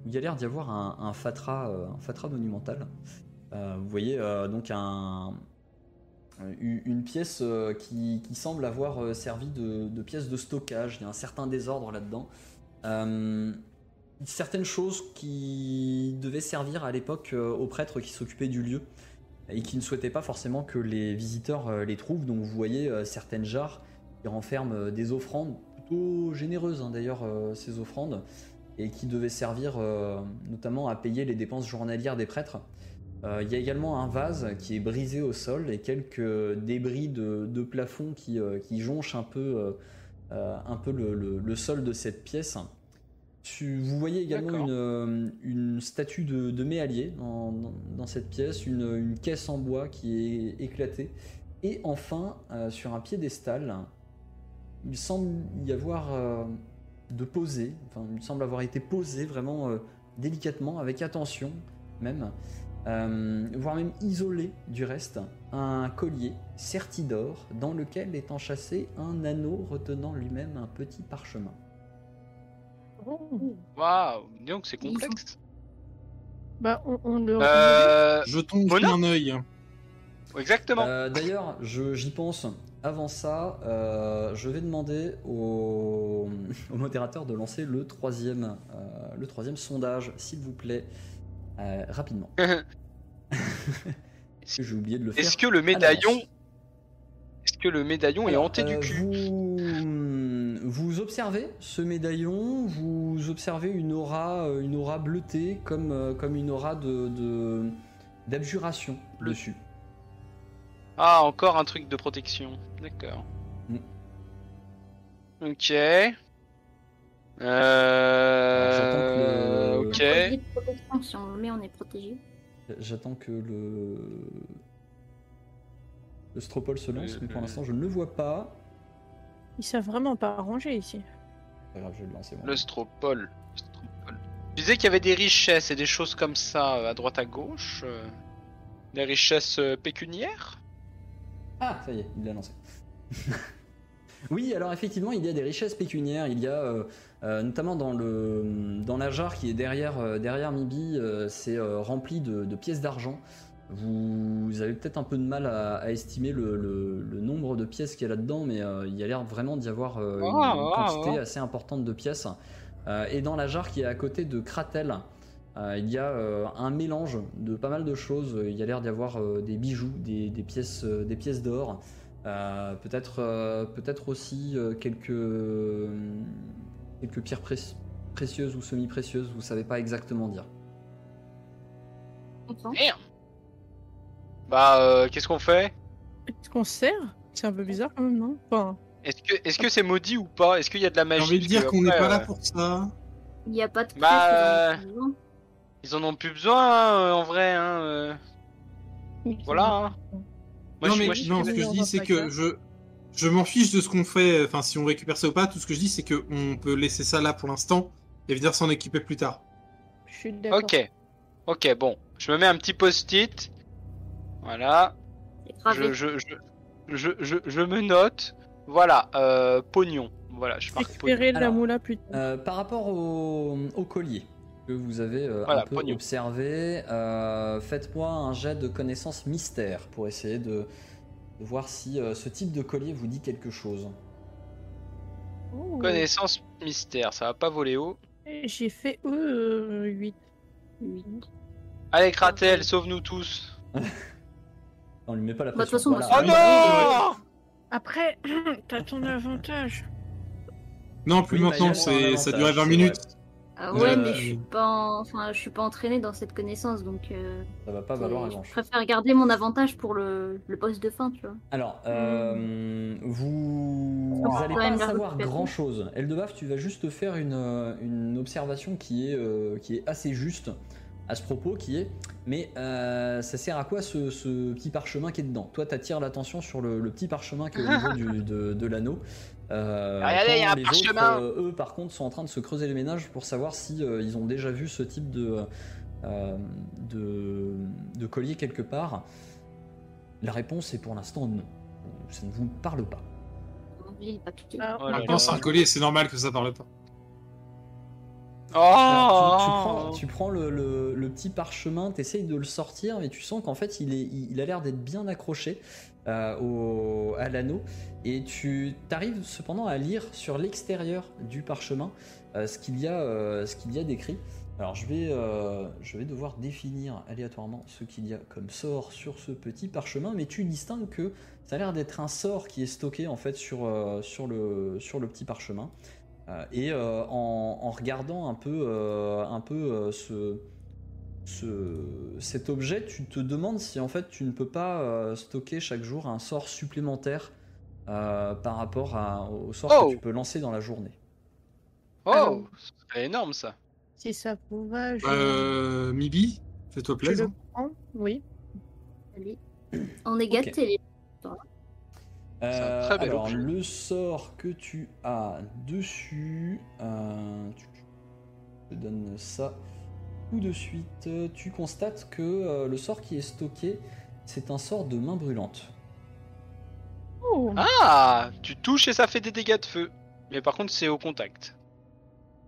où Il y a l'air d'y avoir un, un fatras, euh, un fatras monumental. Euh, vous voyez euh, donc un, une pièce euh, qui, qui semble avoir servi de, de pièce de stockage. Il y a un certain désordre là-dedans. Certaines choses qui devaient servir à l'époque aux prêtres qui s'occupaient du lieu et qui ne souhaitaient pas forcément que les visiteurs euh, les trouvent. Donc vous voyez euh, certaines jarres qui renferment euh, des offrandes plutôt généreuses hein, d'ailleurs ces offrandes et qui devaient servir notamment à payer les dépenses journalières des prêtres. Il y a également un vase qui est brisé au sol et quelques débris de, plafond qui, jonchent un peu, le sol de cette pièce. Tu- vous voyez également une, euh, une statue de, de méallier dans, dans- dans cette pièce, une, une caisse en bois qui est éclatée. Et enfin, euh, sur un piédestal, il semble y avoir euh, de poser, enfin, il semble avoir été posé vraiment euh, délicatement, avec attention même, voire même isolé du reste, un collier serti d'or dans lequel est enchâssé un anneau retenant lui-même un petit parchemin. Waouh, dis donc c'est complexe. Bah, on, on le. Euh, Je tombe Mona un œil. exactement. Euh, D'ailleurs, je- j'y pense. Avant ça, euh, je vais demander au, au modérateur de lancer le troisième, euh, le troisième sondage, s'il vous plaît, euh, rapidement. *laughs* J'ai oublié de le faire. Est-ce que le médaillon, est-ce que le médaillon est hanté du cul? Vous, vous observez ce médaillon, vous observez une aura, euh, une aura bleutée comme, euh, comme une aura de de- d'abjuration Bleu- dessus. Ah, encore un truc de protection. D'accord. Mm. Ok. Euh... j'attends que le- Ok. Protection, si on le met, on est protégé. J'attends que le. Le Stropole se lance, mais pour l'instant, je ne le vois pas. Ils savent vraiment pas arranger ici. Pas grave, je vais le lancer. moi. Le Stropole. Stropole. Tu disais qu'il y avait des richesses et des choses comme ça euh, à droite à gauche. euh, Des richesses euh, pécuniaires Ah, ça y est, il l'a lancé. *laughs* oui, alors effectivement, il y a des richesses pécuniaires. Il y a euh, euh, notamment dans, le, dans la jarre qui est derrière, euh, derrière Mibi, euh, c'est euh, rempli de, de pièces d'argent. Vous avez peut-être un peu de mal à, à estimer le, le- le nombre de pièces qu'il y a là-dedans, mais euh, il y a l'air vraiment d'y avoir euh, une, Ah, une ah, quantité ah. assez importante de pièces. Euh, et dans la jarre qui est à côté de Kratel, euh, il y a euh, un mélange de pas mal de choses. Il y a l'air d'y avoir euh, des bijoux, des, des pièces, euh, des pièces d'or, euh, peut-être, euh, peut-être aussi euh, quelques, euh, quelques pierres pré- précieuses ou semi-précieuses. Vous savez pas exactement dire. Merde Bah, euh, qu'est-ce qu'on fait? Est-ce qu'on se sert? C'est un peu bizarre quand même, non? Enfin, Est-ce que est-ce que c'est maudit ou pas? Est-ce qu'il y a de la J'ai magie? envie de Parce dire que qu'on n'est après, pas là euh, pour ça. Il n'y a pas de Bah, crèche, ils en ont besoin. Ils en ont plus besoin euh, en vrai. Hein, euh, Voilà. Hein. Moi, non, je- mais moi, je- non, ce que je dis, c'est que je, je m'en fiche de ce qu'on fait, enfin, si on récupère ça ou pas. Tout ce que je dis, c'est qu'on peut laisser ça là pour l'instant et venir s'en équiper plus tard. je suis d'accord. Ok. Ok, bon. Je me mets un petit post-it. Voilà. Je, je, je, je, je, je me note. Voilà. Euh, pognon. Voilà, je marque pognon. Récupérer la Alors, moula plus tard. Euh, par rapport au, au collier que vous avez euh, Voilà, un peu pognon. observé, euh, faites-moi un jet de connaissance mystère pour essayer de, de voir si euh, ce type de collier vous dit quelque chose. Connaissance mystère. Ça va pas voler haut. J'ai fait euh, 8. Oui. Allez, Kratel, sauve-nous tous. *laughs* On lui met pas la Bah, de pression. toute façon, Oh moi, non Après, *clears throat* t'as ton avantage. Non, plus Oui, maintenant, bah, un c'est, ça durait 20 c'est minutes. Ah ouais, Euh, mais je suis pas, en- enfin, je suis pas entraînée dans cette connaissance, donc euh, Ça va pas valoir je grand chose. préfère garder mon avantage pour le, le boss de fin, tu vois. Alors, euh, vous même pas savoir récupérer. grand chose. Eldebaf, tu vas juste faire une, euh, une observation qui est, euh, qui est assez juste à ce propos, qui est mais euh, ça sert à quoi ce, ce petit parchemin qui est dedans? Toi, tu attires l'attention sur le, le petit parchemin qui est au niveau du- *laughs* de, de l'anneau. Euh, Regardez, il y a un les parchemin. autres, euh, eux, par contre, sont en train de se creuser les ménages pour savoir si euh, ils ont déjà vu ce type de, euh, de, de collier quelque part. La réponse est pour l'instant non. Ça ne vous parle pas. J'ai pas tout Ah, Oh là Maintenant, c'est un collier, c'est normal que ça parle pas. Oh Alors, tu, tu prends, tu prends le, le- le petit parchemin, tu essayes de le sortir, mais tu sens qu'en fait il, est, il, il a l'air d'être bien accroché euh, au, à l'anneau. Et tu arrives cependant à lire sur l'extérieur du parchemin euh, ce qu'il y, a, euh, y a décrit. Alors je vais, je vais devoir définir aléatoirement ce qu'il y a comme sort sur ce petit parchemin, mais tu distingues que ça a l'air d'être un sort qui est stocké en fait sur, sur, le, sur le petit parchemin. Euh, et euh, en, en regardant un peu, euh, un peu euh, ce, ce- cet objet, tu te demandes si en fait tu ne peux pas euh, stocker chaque jour un sort supplémentaire euh, par rapport à- au sort Oh. que tu peux lancer dans la journée. Oh, c'est énorme ça. Si ça vous va, je, Euh, Mibi, fais-toi je plaisir. le prends. Oui. Allez. On est gâtés, Euh, très bel alors objet. le sort que tu as dessus, euh, tu- je te donne ça tout de suite. Tu constates que euh, le sort qui est stocké, c'est un sort de main brûlante. Oh. Ah, tu touches et ça fait des dégâts de feu. Mais par contre, c'est au contact.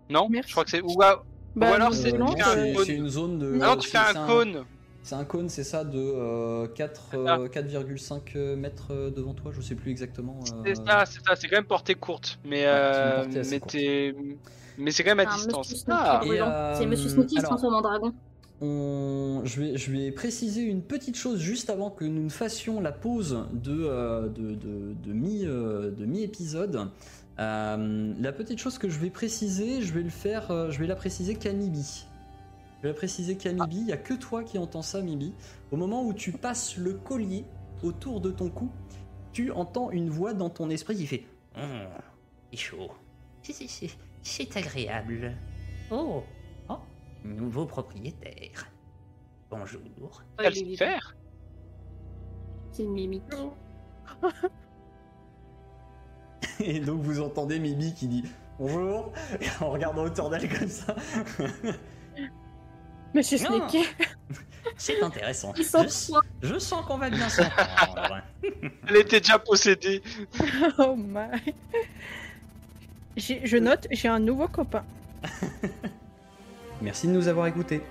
Non Merci. Je crois que c'est. Ou, à- Bah, ou alors non, c'est une zone de. Ah non, tu fais un cône. C'est un cône, c'est ça, de euh, 4, ça. euh, 4,5 mètres euh, devant toi, je sais plus exactement. euh, C'est ça, c'est ça. C'est quand même portée courte. Mais, euh, mais, courte. t'es- mais c'est quand même à Ah, distance. Ah, euh, C'est Monsieur Snooki qui se transforme en dragon. On- Je, vais, je vais préciser une petite chose juste avant que nous ne fassions la pause de, euh, de, de- de mi, euh, de mi-épisode. Euh, la petite chose que je vais préciser, je vais le faire, euh, je vais la préciser qu'à Mibi. Je vais préciser qu'à Mibi, il n'y a que toi qui entends ça, Mibi. Au moment où tu passes le collier autour de ton cou, tu entends une voix dans ton esprit qui fait Hum, c'est chaud. C'est- agréable. Oh, oh, nouveau propriétaire. Bonjour. Vivant. faire. C'est une mimique. *laughs* Et donc vous entendez Mibi qui dit bonjour en regardant autour d'elle comme ça. *laughs* Monsieur. Snake. *laughs* C'est intéressant. Je, sens qu'on va bien s'entendre. *laughs* Elle était déjà possédée. *laughs* Oh my. Je note, j'ai un nouveau copain. Merci de nous avoir écoutés.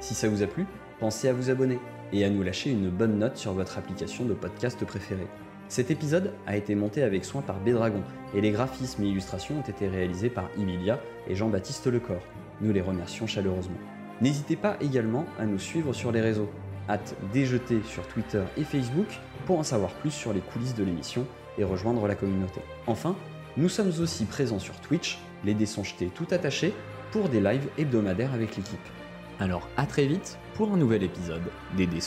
Si ça vous a plu, pensez à vous abonner et à nous lâcher une bonne note sur votre application de podcast préférée. Cet épisode a été monté avec soin par Bédragon et les graphismes et illustrations ont été réalisés par Emilia et Jean-Baptiste Lecor. Nous les remercions chaleureusement. N'hésitez pas également à nous suivre sur les réseaux, hâte déjeter sur Twitter et Facebook pour en savoir plus sur les coulisses de l'émission et rejoindre la communauté. Enfin, nous sommes aussi présents sur Twitch, les dés tout attachés, pour des lives hebdomadaires avec l'équipe. Alors à très vite pour un nouvel épisode des dés.